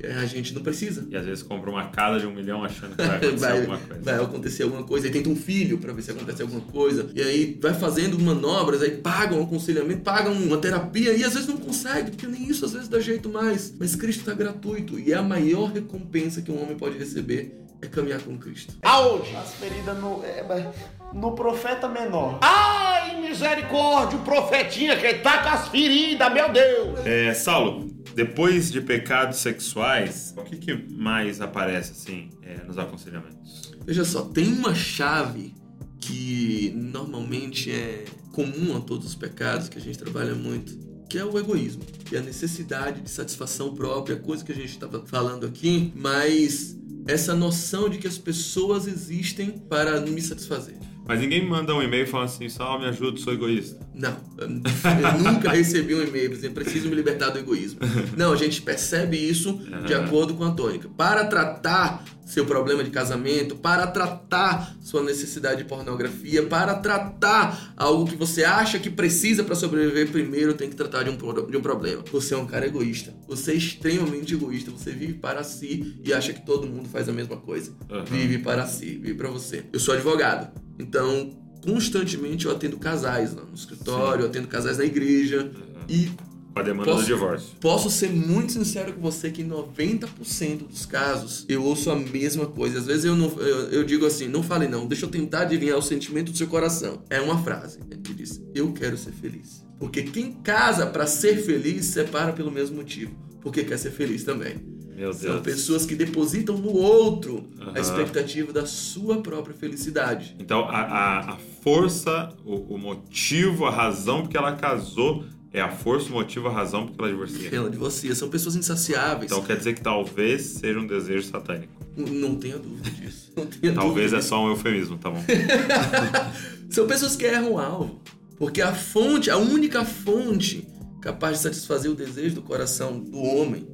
É A gente não precisa. E às vezes compra uma casa de um milhão achando que vai [laughs] acontecer vai, alguma coisa. vai acontecer alguma coisa, aí tenta um filho pra ver se acontece alguma coisa, e aí vai fazendo manobras, aí pagam um aconselhamento, pagam uma terapia, e às vezes não consegue, porque nem isso às vezes dá jeito mais. Mas Cristo tá gratuito, e é a maior recompensa que um homem pode receber é caminhar com Cristo. Aonde? As feridas no, é, no profeta menor. Ai, misericórdia, o profetinha que tá com as feridas, meu Deus. É, Saulo, depois de pecados sexuais, o que, que mais aparece assim é, nos aconselhamentos? Veja só, tem uma chave que normalmente é comum a todos os pecados que a gente trabalha muito, que é o egoísmo, que é a necessidade de satisfação própria, coisa que a gente estava falando aqui, mas essa noção de que as pessoas existem para me satisfazer. Mas ninguém manda um e-mail falando assim, Saulo, me ajuda, sou egoísta. Não, eu [laughs] nunca recebi um e-mail dizendo preciso me libertar do egoísmo. Não, a gente percebe isso de Aham. acordo com a tônica. Para tratar seu problema de casamento, para tratar sua necessidade de pornografia, para tratar algo que você acha que precisa para sobreviver, primeiro tem que tratar de um, de um problema. Você é um cara egoísta. Você é extremamente egoísta. Você vive para si e acha que todo mundo faz a mesma coisa. Aham. Vive para si, vive para você. Eu sou advogado, então constantemente eu atendo casais lá no escritório, eu atendo casais na igreja e Com a demanda Posso- do divórcio. posso ser muito sincero com você que em 90% dos casos eu ouço a mesma coisa. Às vezes eu não eu, eu digo assim, não fale não, deixa eu tentar adivinhar o sentimento do seu coração. É uma frase que diz: "Eu quero ser feliz". Porque quem casa para ser feliz separa pelo mesmo motivo, porque quer ser feliz também. Meu São Deus. pessoas que depositam no outro Aham. a expectativa da sua própria felicidade. Então, a, a, a força, o, o motivo, a razão porque ela casou é a força, o motivo, a razão porque ela divorcia. Ela de você, são pessoas insaciáveis. Então quer dizer que talvez seja um desejo satânico. Não tenha dúvida disso. Tenha Talvez dúvida é só um eufemismo, tá bom? [laughs] São pessoas que erram o alvo. Porque a fonte, a única fonte capaz de satisfazer o desejo do coração do homem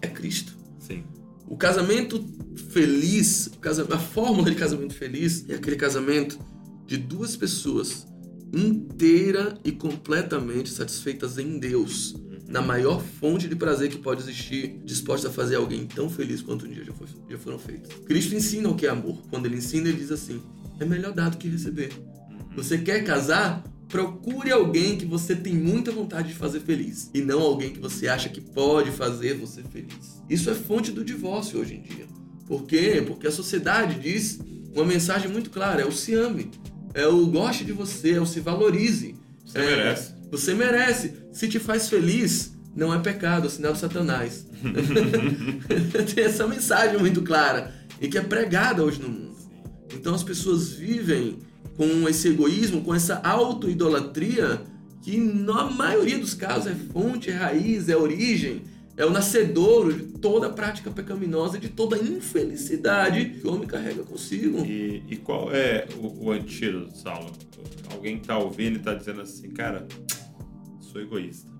é Cristo. Sim. O casamento feliz, a fórmula de casamento feliz é aquele casamento de duas pessoas inteira e completamente satisfeitas em Deus, na maior fonte de prazer que pode existir, dispostas a fazer alguém tão feliz quanto um dia já, foi- já foram feitos. Cristo ensina o que é amor. Quando ele ensina, ele diz assim: é melhor dar do que receber. Você quer casar? Procure alguém que você tem muita vontade de fazer feliz e não alguém que você acha que pode fazer você feliz. Isso é fonte do divórcio hoje em dia. Por quê? Porque a sociedade diz uma mensagem muito clara: é o se ame, é o goste de você, é o se valorize. Você É, merece. Você merece. Se te faz feliz, não é pecado, é sinal de Satanás. [laughs] Tem essa mensagem muito clara e que é pregada hoje no mundo. Então as pessoas vivem com esse egoísmo, com essa auto-idolatria, que na maioria dos casos é fonte, é raiz, é origem, é o nascedouro de toda prática pecaminosa de toda infelicidade que o homem carrega consigo. E, e qual é o, o antídoto, Saulo? Alguém tá ouvindo e tá dizendo assim, cara, sou egoísta.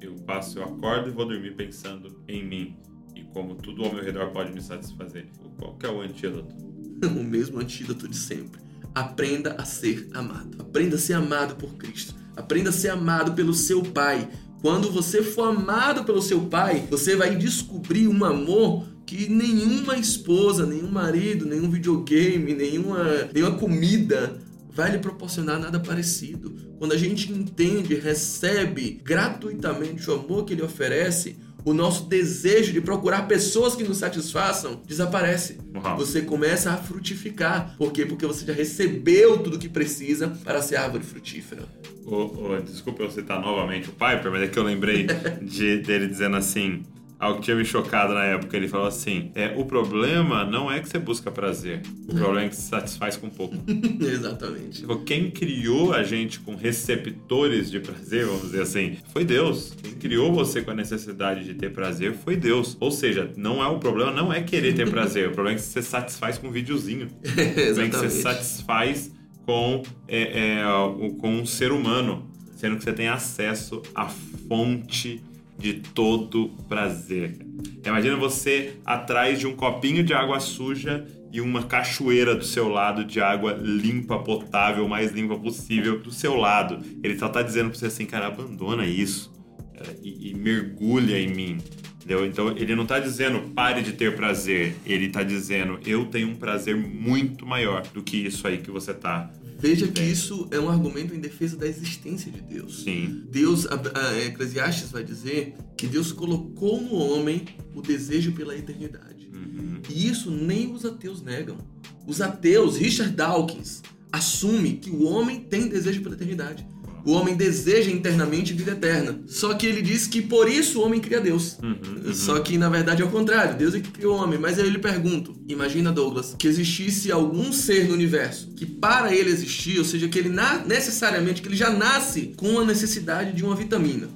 Eu passo, eu acordo e vou dormir pensando em mim. E como tudo ao meu redor pode me satisfazer. Qual que é o antídoto? [laughs] o mesmo antídoto de sempre. aprenda a ser amado. Aprenda a ser amado por Cristo. Aprenda a ser amado pelo seu Pai. Quando você for amado pelo seu Pai, você vai descobrir um amor que nenhuma esposa, nenhum marido, nenhum videogame, nenhuma, nenhuma comida vai lhe proporcionar nada parecido. Quando a gente entende, recebe gratuitamente o amor que ele oferece, o nosso desejo de procurar pessoas que nos satisfaçam desaparece. Uau. Você começa a frutificar. Por quê? Porque você já recebeu tudo que precisa para ser árvore frutífera. Ô, ô, desculpa eu citar novamente o Piper, mas é que eu lembrei [laughs] de, dele dizendo assim. Algo que tinha me chocado na época. Ele falou assim: é, o problema não é que você busca prazer, o problema é que se satisfaz com pouco. [laughs] Exatamente. Tipo, Quem criou a gente com receptores de prazer, vamos dizer assim, foi Deus. Quem criou você com a necessidade de ter prazer foi Deus. Ou seja, não é o problema, não é querer ter prazer, o problema é que você satisfaz com um videozinho. [laughs] O problema é que você Exatamente. satisfaz com, é, é, o- com um ser humano, sendo que você tem acesso à fonte de todo prazer. Imagina você atrás de um copinho de água suja e uma cachoeira do seu lado de água limpa, potável, mais limpa possível do seu lado. Ele só tá dizendo pra você assim, cara, abandona isso cara, e, e mergulha em mim. Entendeu? Então ele não tá dizendo pare de ter prazer, ele tá dizendo eu tenho um prazer muito maior do que isso aí que você tá. Veja que isso é um argumento em defesa da existência de Deus. Sim. Deus, a, a Eclesiastes vai dizer que Deus colocou no homem o desejo pela eternidade. Uhum. E isso nem os ateus negam. Os ateus, Richard Dawkins, assume que o homem tem desejo pela eternidade. O homem deseja internamente vida eterna. Só que ele diz que por isso o homem cria Deus. Uhum, Só que na verdade é o contrário. Deus é que criou o homem. Mas aí eu lhe pergunto: imagina, Douglas, que existisse algum ser no universo que para ele existir, ou seja, que ele necessariamente, que ele já nasce com a necessidade de uma vitamina.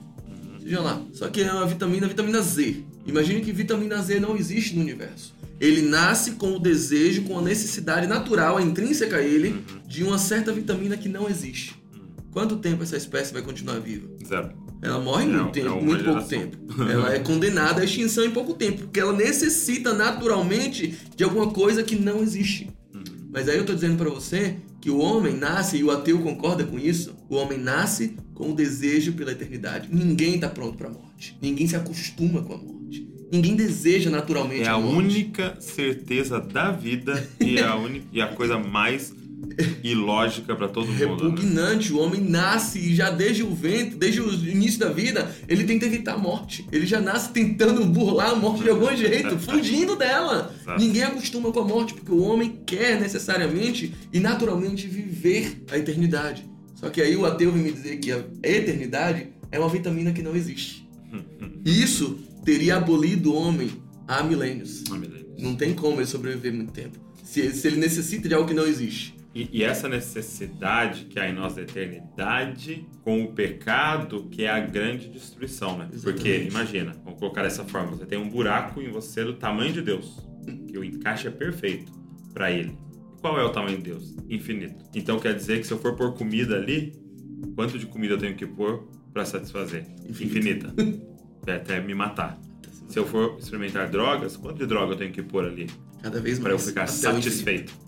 Veja lá. Só que é uma vitamina, vitamina Z. Imagine que vitamina Z não existe no universo. Ele nasce com o desejo, com a necessidade natural, a intrínseca a ele, de uma certa vitamina que não existe. Quanto tempo essa espécie vai continuar viva? Zero. Ela morre em É, muito, tempo, é muito pouco tempo. Ela é condenada à extinção em pouco tempo, porque ela necessita naturalmente de alguma coisa que não existe. Mas aí eu tô dizendo pra você que o homem nasce, e o ateu concorda com isso, o homem nasce com o desejo pela eternidade. Ninguém tá pronto pra morte. Ninguém se acostuma com a morte. Ninguém deseja naturalmente É a morte. única certeza da vida e a, única, e a coisa mais [laughs] ilógica pra todo mundo. Né? repugnante. O homem nasce e já desde o ventre, desde o início da vida, ele tenta evitar a morte. Ele já nasce tentando burlar a morte de algum [laughs] jeito, fugindo dela. Exato. Ninguém acostuma com a morte porque o homem quer necessariamente e naturalmente viver a eternidade. Só que aí o ateu vem me dizer que a eternidade é uma vitamina que não existe. [laughs] E isso teria abolido o homem há milênios. Meu Deus. Não tem como ele sobreviver muito tempo. Se, se ele necessita de algo que não existe. E, e essa necessidade que há em nós da eternidade com o pecado que é a grande destruição, né? Porque, Exatamente. imagina, vamos colocar dessa forma, você tem um buraco em você do tamanho de Deus, que o encaixe é perfeito para ele. E qual é o tamanho de Deus? Infinito. Então quer dizer que se eu for pôr comida ali, quanto de comida eu tenho que pôr para satisfazer? Infinito. Infinita. [laughs] Vai até me matar. Se eu for experimentar drogas, quanto de droga eu tenho que pôr ali? Cada vez Para eu mais. ficar satisfeito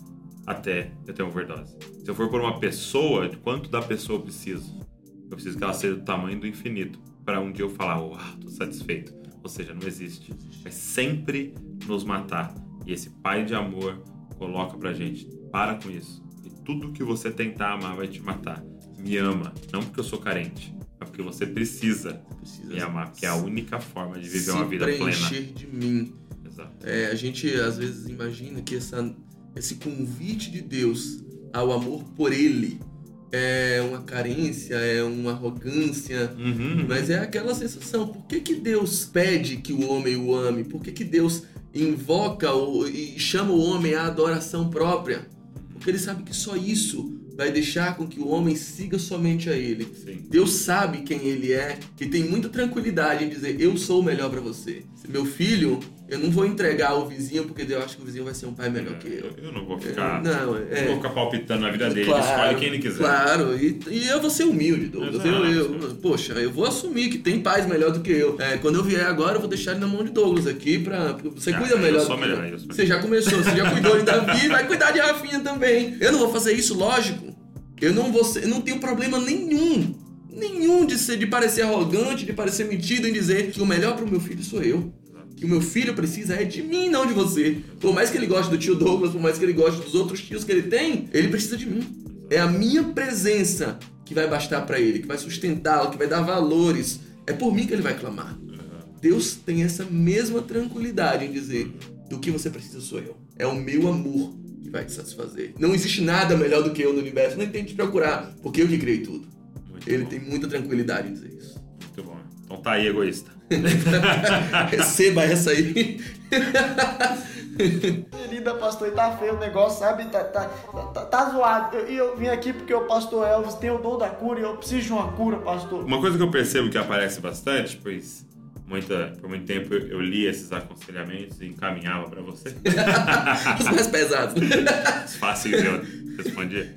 até eu ter uma overdose. Se eu for por uma pessoa, de quanto da pessoa eu preciso? Eu preciso que ela seja do tamanho do infinito para um dia eu falar, uau, tô satisfeito. Ou seja, não existe. Vai sempre nos matar. E esse pai de amor coloca pra gente, para com isso. E tudo que você tentar amar vai te matar. Me ama, não porque eu sou carente, mas porque você precisa Precisa me amar, que é a única forma de viver uma vida plena. de mim. Exato. É, a gente às vezes imagina que essa, esse convite de Deus ao amor por Ele é uma carência, é uma arrogância, Uhum. mas é aquela sensação. Por que, que Deus pede que o homem o ame? Por que, que Deus invoca o, e chama o homem à adoração própria? Porque ele sabe que só isso vai deixar com que o homem siga somente a Ele. Sim. Deus sabe quem ele é e tem muita tranquilidade em dizer: Eu sou o melhor pra você. Meu filho Eu não vou entregar o vizinho porque eu acho que o vizinho vai ser um pai melhor que eu. Eu não vou ficar. Não, não é. vou ficar palpitando na vida dele. Claro, Escolhe quem ele quiser. Claro, e, e eu vou ser humilde, Douglas. Eu, eu- poxa, eu vou assumir que tem pais melhor do que eu. É, quando eu vier agora, eu vou deixar ele na mão de Douglas aqui pra. Você Ah, cuida eu melhor sou do que melhor, eu. eu sou Você já começou, você já [laughs] cuidou de Davi, vai cuidar de Rafinha também. Eu não vou fazer isso, lógico. Eu não vou ser, eu não tenho problema nenhum. Nenhum de ser, de parecer arrogante, de parecer metido em dizer que o melhor pro meu filho sou eu. Que o meu filho precisa é de mim, não de você. Por mais que ele goste do tio Douglas, por mais que ele goste dos outros tios que ele tem, ele precisa de mim. É a minha presença que vai bastar pra ele, que vai sustentá-lo, que vai dar valores. É por mim que ele vai clamar. Deus tem essa mesma tranquilidade em dizer: do que você precisa sou eu. É o meu amor que vai te satisfazer. Não existe nada melhor do que eu no universo. Nem tente procurar, porque eu que criei tudo. Muito Ele bom, tem muita tranquilidade em dizer isso. Muito bom. Então tá aí, egoísta. [laughs] Receba essa aí. Querida, pastor, e tá feio o negócio, sabe? Tá, tá, tá, tá zoado. E eu, eu vim aqui porque o pastor Elvis tem o dom da cura e eu preciso de uma cura, pastor. Uma coisa que eu percebo que aparece bastante, pois muita, por muito tempo eu, eu li esses aconselhamentos e encaminhava pra você. [laughs] Os mais pesados. Os fáceis eu respondia.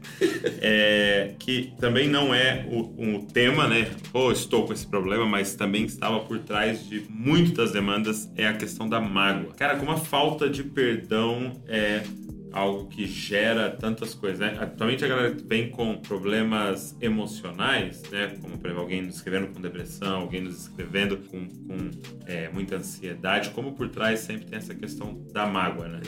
É, que também não é o, um tema, né? Ou estou com esse problema, mas também estava por trás de muitas das demandas é a questão da mágoa. Cara, como a falta de perdão é algo que gera tantas coisas, né? Atualmente a galera vem com problemas emocionais, né? Como, por exemplo, alguém nos escrevendo com depressão, alguém nos escrevendo com, com é, muita ansiedade. Como por trás sempre tem essa questão da mágoa, né?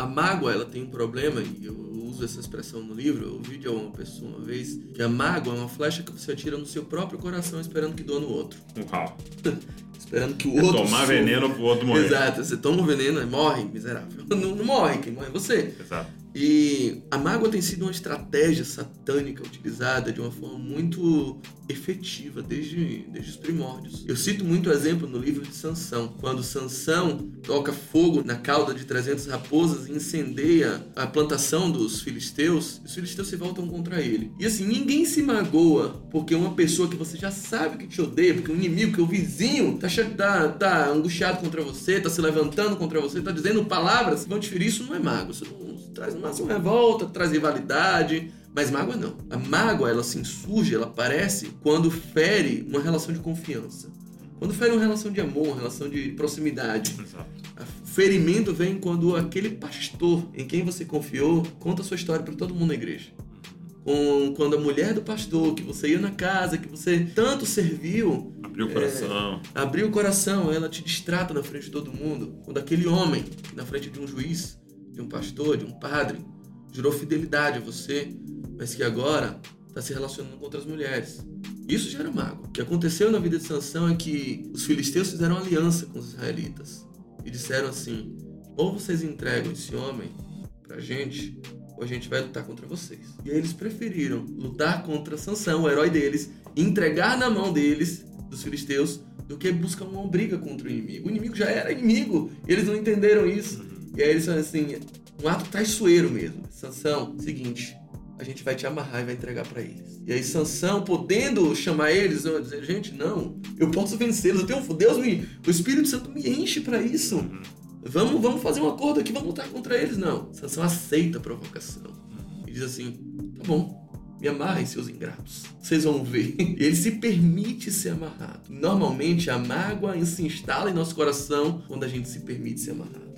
A mágoa, ela tem um problema, e eu uso essa expressão no livro, eu ouvi de uma pessoa uma vez, que a mágoa é uma flecha que você atira no seu próprio coração esperando que doa no outro. Uau. [laughs] Esperando que o É outro... tomar sofra. veneno pro outro morrer. Exato, você toma o veneno e morre, miserável. [laughs] Não, não morre, quem morre é você. Exato. E a mágoa tem sido uma estratégia satânica utilizada de uma forma muito efetiva desde, desde os primórdios. Eu cito muito o exemplo no livro de Sansão, quando Sansão toca fogo na cauda de 300 raposas e incendeia a plantação dos filisteus, os filisteus se voltam contra ele. E assim, ninguém se magoa porque uma pessoa que você já sabe que te odeia, porque um inimigo, que o vizinho tá, tá, tá angustiado contra você, tá se levantando contra você, tá dizendo palavras que vão te ferir, isso não é mágoa, isso não traz uma ação revolta, traz rivalidade, mas mágoa não. A mágoa, ela se insurge, ela aparece quando fere uma relação de confiança. Quando fere uma relação de amor, uma relação de proximidade. Exato. O ferimento vem quando aquele pastor em quem você confiou conta a sua história para todo mundo na igreja. Com, quando a mulher do pastor, que você ia na casa, que você tanto serviu, Abriu o coração. abriu o coração, ela te distrata na frente de todo mundo. Quando aquele homem, na frente de um juiz, de um pastor, de um padre, jurou fidelidade a você, mas que agora está se relacionando com outras mulheres. Isso gera mágoa. O que aconteceu na vida de Sansão é que os filisteus fizeram aliança com os israelitas e disseram assim: ou vocês entregam esse homem pra gente, ou a gente vai lutar contra vocês. E aí eles preferiram lutar contra Sansão, o herói deles, entregar na mão deles, dos filisteus, do que buscar uma briga contra o inimigo. O inimigo já era inimigo, eles não entenderam isso. E aí eles falaram assim, um ato traiçoeiro mesmo. Sansão, seguinte, a gente vai te amarrar e vai entregar pra eles. E aí Sansão, podendo chamar eles, eu dizer, gente, não, eu posso vencê-los, eu tenho um Deus me, o Espírito Santo me enche pra isso. Vamos, vamos fazer um acordo aqui, vamos lutar contra eles, não. Sansão aceita a provocação e diz assim, tá bom, me amarrem, seus ingratos. Vocês vão ver. E ele se permite ser amarrado. Normalmente a mágoa se instala em nosso coração quando a gente se permite ser amarrado.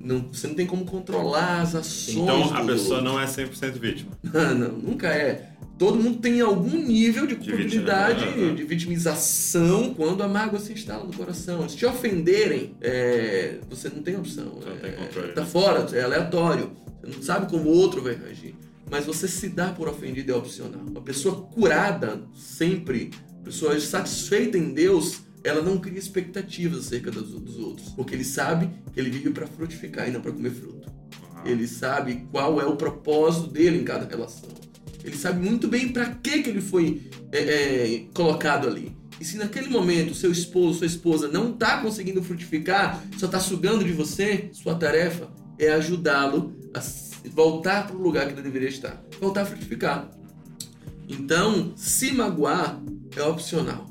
Não, você não tem como controlar as ações. Então a pessoa outro. não é 100% vítima. Não, [laughs] não, nunca é. Todo mundo tem algum nível de culpabilidade, vítima, de vitimização quando a mágoa se instala no coração. Se te ofenderem, é, você não tem opção. Você não é, tem controle, Tá né? fora, é aleatório. Você não sabe como o outro vai reagir. Mas você se dar por ofendido é opcional. Uma pessoa curada, sempre, pessoa satisfeita em Deus, ela não cria expectativas acerca dos, dos outros. Porque ele sabe que ele vive para frutificar e não para comer fruto. Ele sabe qual é o propósito dele em cada relação. Ele sabe muito bem para que, que ele foi é, é, colocado ali. E se naquele momento seu esposo, sua esposa não está conseguindo frutificar, só está sugando de você, sua tarefa é ajudá-lo a voltar para o lugar que ele deveria estar. Voltar a frutificar. Então, se magoar é opcional.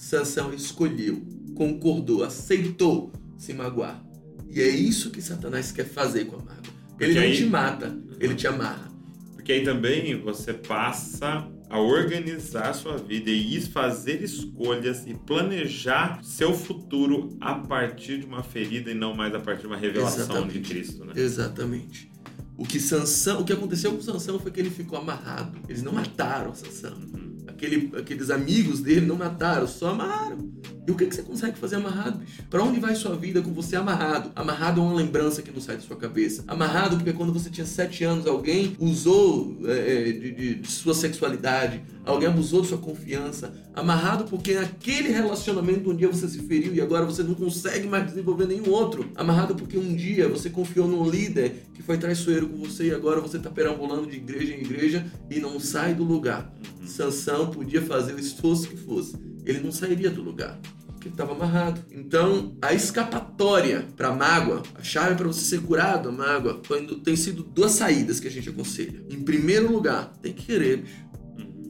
Sansão escolheu, concordou, aceitou se magoar. E é isso que Satanás quer fazer com a mágoa. Ele não aí- te mata, ele te amarra. Porque aí também você passa a organizar a sua vida e fazer escolhas e planejar seu futuro a partir de uma ferida e não mais a partir de uma revelação Exatamente. de Cristo, né? Exatamente. O que Sansão, o que aconteceu com Sansão foi que ele ficou amarrado. Eles não mataram Sansão. Uhum. Aquele, aqueles amigos dele não mataram, só amarraram. E o que, que você consegue fazer amarrado, bicho? Pra onde vai sua vida com você amarrado? Amarrado é uma lembrança que não sai da sua cabeça. Amarrado porque quando você tinha sete anos, alguém usou é, é, de, de- de sua sexualidade, alguém abusou de sua confiança. Amarrado porque naquele relacionamento um dia você se feriu e agora você não consegue mais desenvolver nenhum outro. Amarrado porque um dia você confiou num líder que foi traiçoeiro com você e agora você tá perambulando de igreja em igreja e não sai do lugar. Sansão podia fazer o esforço que fosse, ele não sairia do lugar. Porque ele estava amarrado. Então, a escapatória para mágoa, a chave para você ser curado a mágoa, tem sido duas saídas que a gente aconselha. Em primeiro lugar, tem que querer, bicho.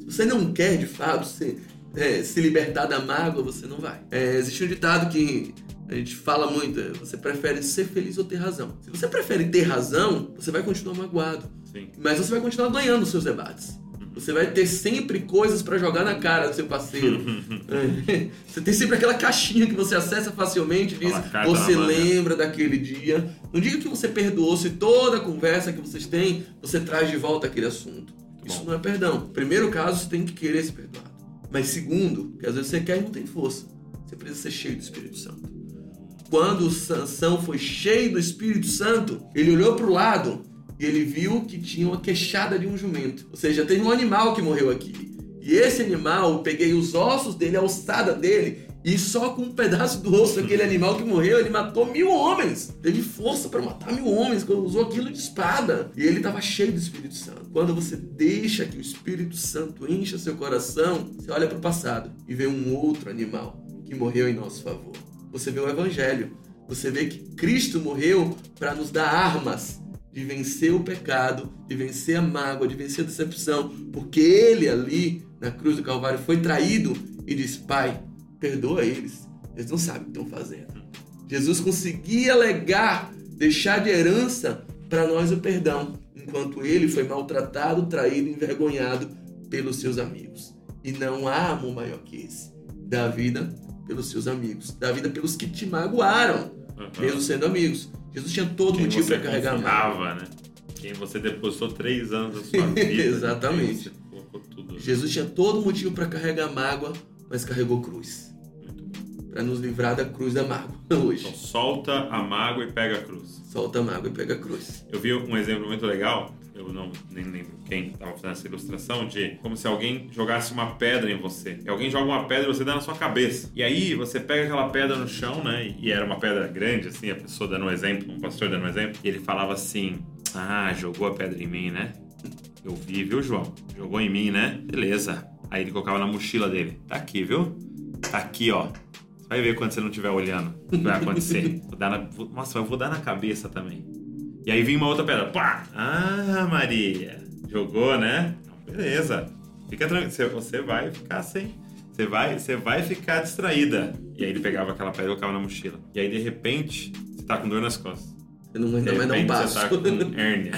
Se você não quer de fato se, é, se libertar da mágoa, você não vai. É, existe um ditado que a gente fala muito: é, você prefere ser feliz ou ter razão. Se você prefere ter razão, você vai continuar magoado. Sim. Mas você vai continuar ganhando os seus debates. Você vai ter sempre coisas pra jogar na cara do seu parceiro. [laughs] É. você tem sempre aquela caixinha que você acessa facilmente e diz: Você lembra daquele dia. Não diga que você perdoou se toda a conversa que vocês têm você traz de volta aquele assunto. Isso Bom. não é perdão. Primeiro caso, você tem que querer ser perdoado. Mas segundo, que às vezes você quer e não tem força. Você precisa ser cheio do Espírito Santo. Quando Sansão foi cheio do Espírito Santo, ele olhou para o lado e ele viu que tinha uma queixada de um jumento. Ou seja, teve um animal que morreu aqui. E esse animal, eu peguei os ossos dele, a ossada dele, e só com um pedaço do osso daquele animal que morreu, ele matou mil homens. Teve força para matar mil homens, quando usou aquilo de espada. E ele estava cheio do Espírito Santo. Quando você deixa que o Espírito Santo encha seu coração, você olha para o passado e vê um outro animal que morreu em nosso favor. Você vê o Evangelho. Você vê que Cristo morreu para nos dar armas de vencer o pecado, de vencer a mágoa, de vencer a decepção, porque ele ali na cruz do Calvário foi traído e disse: Pai, perdoa eles, eles não sabem o que estão fazendo. Jesus conseguia legar, deixar de herança para nós o perdão, enquanto ele foi maltratado, traído, envergonhado pelos seus amigos. E não há amor maior que esse. Da vida pelos seus amigos, da vida pelos que te magoaram, Uhum. mesmo sendo amigos. Jesus tinha todo Quem motivo para carregar a mágoa. confiava, né? Quem você depositou três anos da sua [laughs] vida. Exatamente. Tudo. Jesus tinha todo motivo para carregar a mágoa, mas carregou cruz. Para nos livrar da cruz da mágoa [laughs] hoje. Então solta a mágoa e pega a cruz. Solta a mágoa e pega a cruz. Eu vi um exemplo muito legal, eu não nem lembro quem estava fazendo essa ilustração, de como se alguém jogasse uma pedra em você. E alguém joga uma pedra e você dá na sua cabeça. E aí você pega aquela pedra no chão, né? E era uma pedra grande, assim, a pessoa dando um exemplo, um pastor dando um exemplo. E ele falava assim: Ah, jogou a pedra em mim, né? Eu vi, viu, João? Jogou em mim, né? Beleza. Aí ele colocava na mochila dele. Tá aqui, viu? Tá aqui, ó. Você vai ver quando você não estiver olhando o que vai acontecer. [laughs] Vou dar na... Nossa, eu vou dar na cabeça também. E aí vinha uma outra pedra. Pá! Ah, Maria! Jogou, né? Não, Beleza. Fica tranquilo. Você- vai ficar sem. Você vai, você vai ficar distraída. E aí ele pegava aquela pedra e colocava na mochila. E aí, de repente, você tá com dor nas costas. Você não mais dar um repente, passo. você tá com [laughs] hérnia.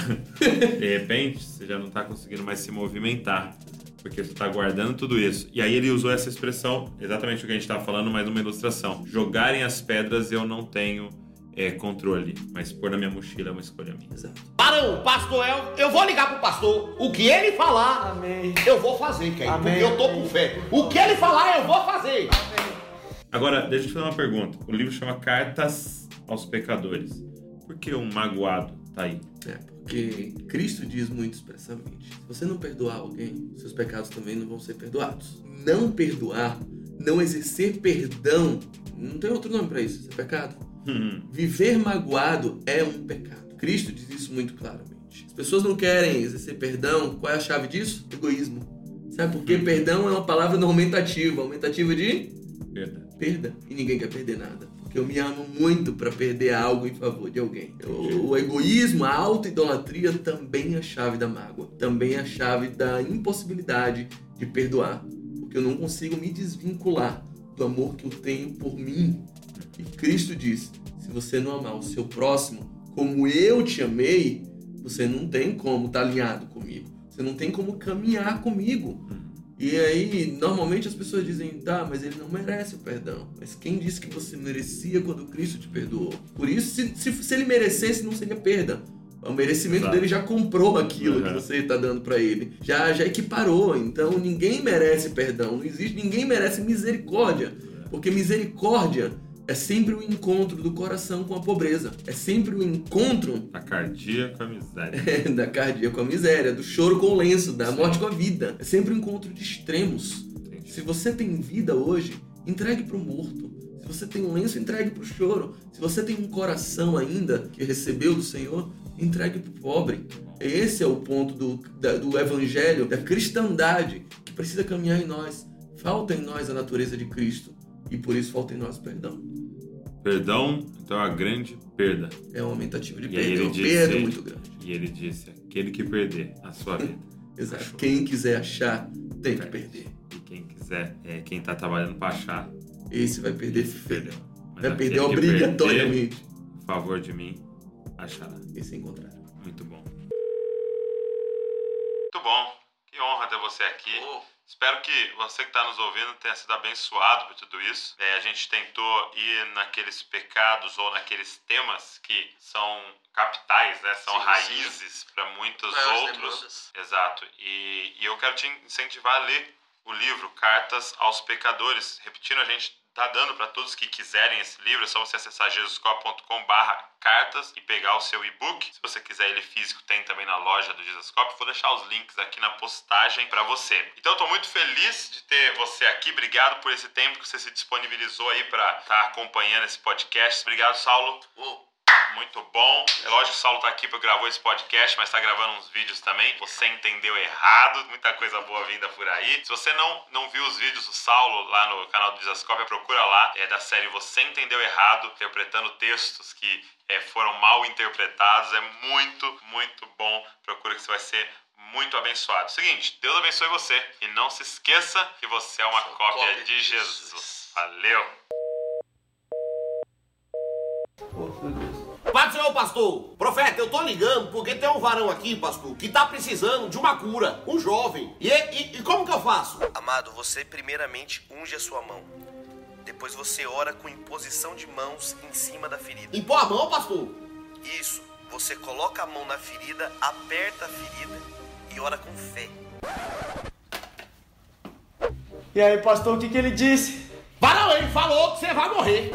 De repente, você já não tá conseguindo mais se movimentar. Porque você tá guardando tudo isso. E aí ele usou essa expressão, exatamente o que a gente tava falando, mas numa ilustração. Jogarem as pedras eu não tenho é, controle. Mas pôr na minha mochila é uma escolha minha. Exato. Parou, pastor El, eu vou ligar pro pastor. O que ele falar, Amém. eu vou fazer, Kay, Amém. porque eu tô com fé. O que ele falar, eu vou fazer. Agora, deixa eu te fazer uma pergunta. O livro chama Cartas aos Pecadores. Por que um magoado tá aí? É, porque Cristo diz muito expressamente: se você não perdoar alguém, seus pecados também não vão ser perdoados. Não perdoar, não exercer perdão, não tem outro nome para isso, isso é pecado. Hum, Viver magoado é um pecado. Cristo diz isso muito claramente. As pessoas não querem exercer perdão, qual é a chave disso? Egoísmo. Sabe por quê? Perdão é uma palavra não aumentativa, aumentativa de verdade. perda. E ninguém quer perder nada. Porque eu me amo muito para perder algo em favor de alguém. O, o egoísmo, a auto-idolatria também é a chave da mágoa. Também é a chave da impossibilidade de perdoar. Porque eu não consigo me desvincular do amor que eu tenho por mim. E Cristo diz: Se você não amar o seu próximo como eu te amei, você não tem como estar tá alinhado comigo. Você não tem como caminhar comigo. E aí, normalmente as pessoas dizem, tá, mas ele não merece o perdão. Mas quem disse que você merecia quando Cristo te perdoou? Por isso, se, se, se ele merecesse, não seria perda. O merecimento Exato. dele já comprou aquilo uhum. que você está dando para ele. Já, já equiparou. Então ninguém merece perdão. Não existe, ninguém merece misericórdia. Porque misericórdia é sempre o encontro do coração com a pobreza. É sempre o encontro. Da cardia com a miséria. É, [laughs] da cardia com a miséria, do choro com o lenço, da Sim. morte com a vida. É sempre o um encontro de extremos. Entendi. Se você tem vida hoje, entregue para o morto. Se você tem um lenço, entregue para o choro. Se você tem um coração ainda que recebeu do Senhor, entregue para o pobre. Esse é o ponto do, da, do evangelho, da cristandade, que precisa caminhar em nós. Falta em nós a natureza de Cristo e por isso falta em nós perdão. Perdão, então é uma grande perda. É uma aumentativa de perda, é uma perda muito grande. E ele disse: aquele que perder a sua vida. [laughs] Exato. Achou. Quem quiser achar, tem que perder. E quem quiser, é, quem está trabalhando para achar, esse vai perder feio. Vai perder obrigatoriamente. Perder, favor de mim, achará. Esse encontrar. Muito bom. Muito bom. Que honra ter você aqui. Oh. Espero que você que está nos ouvindo tenha sido abençoado por tudo isso. É, a gente tentou ir naqueles pecados ou naqueles temas que são capitais, né? São sim, raízes para muitos outros. Demandas. Exato. E, e eu quero te incentivar a ler o livro Cartas aos Pecadores. Repetindo, a gente tá dando para todos que quiserem esse livro, é só você acessar jesuscop.com/cartas e pegar o seu e-book. Se você quiser ele físico, tem também na loja do Jesuscop. Vou deixar os links aqui na postagem para você. Então tô muito feliz de ter você aqui. Obrigado por esse tempo que você se disponibilizou aí para estar tá acompanhando esse podcast. Obrigado, Saulo. Muito bom. É lógico que o Saulo tá aqui para gravar esse podcast, mas está gravando uns vídeos também. Você entendeu errado, muita coisa boa vinda por aí. Se você não, não viu os vídeos do Saulo lá no canal do Desascópia, procura lá. É da série Você Entendeu Errado, interpretando textos que é, foram mal interpretados. É muito, muito bom. Procura que você vai ser muito abençoado. Seguinte, Deus abençoe você e não se esqueça que você é uma cópia, cópia de Jesus. Jesus. Valeu! Pode ser, pastor. Profeta, eu tô ligando porque tem um varão aqui, pastor, que tá precisando de uma cura. Um jovem. E, e, e como que eu faço? Amado, você primeiramente unge a sua mão. Depois você ora com imposição de mãos em cima da ferida. Impor a mão, pastor? Isso. Você coloca a mão na ferida, aperta a ferida e ora com fé. E aí, pastor, o que, que ele disse? Varão, ele falou que você vai morrer.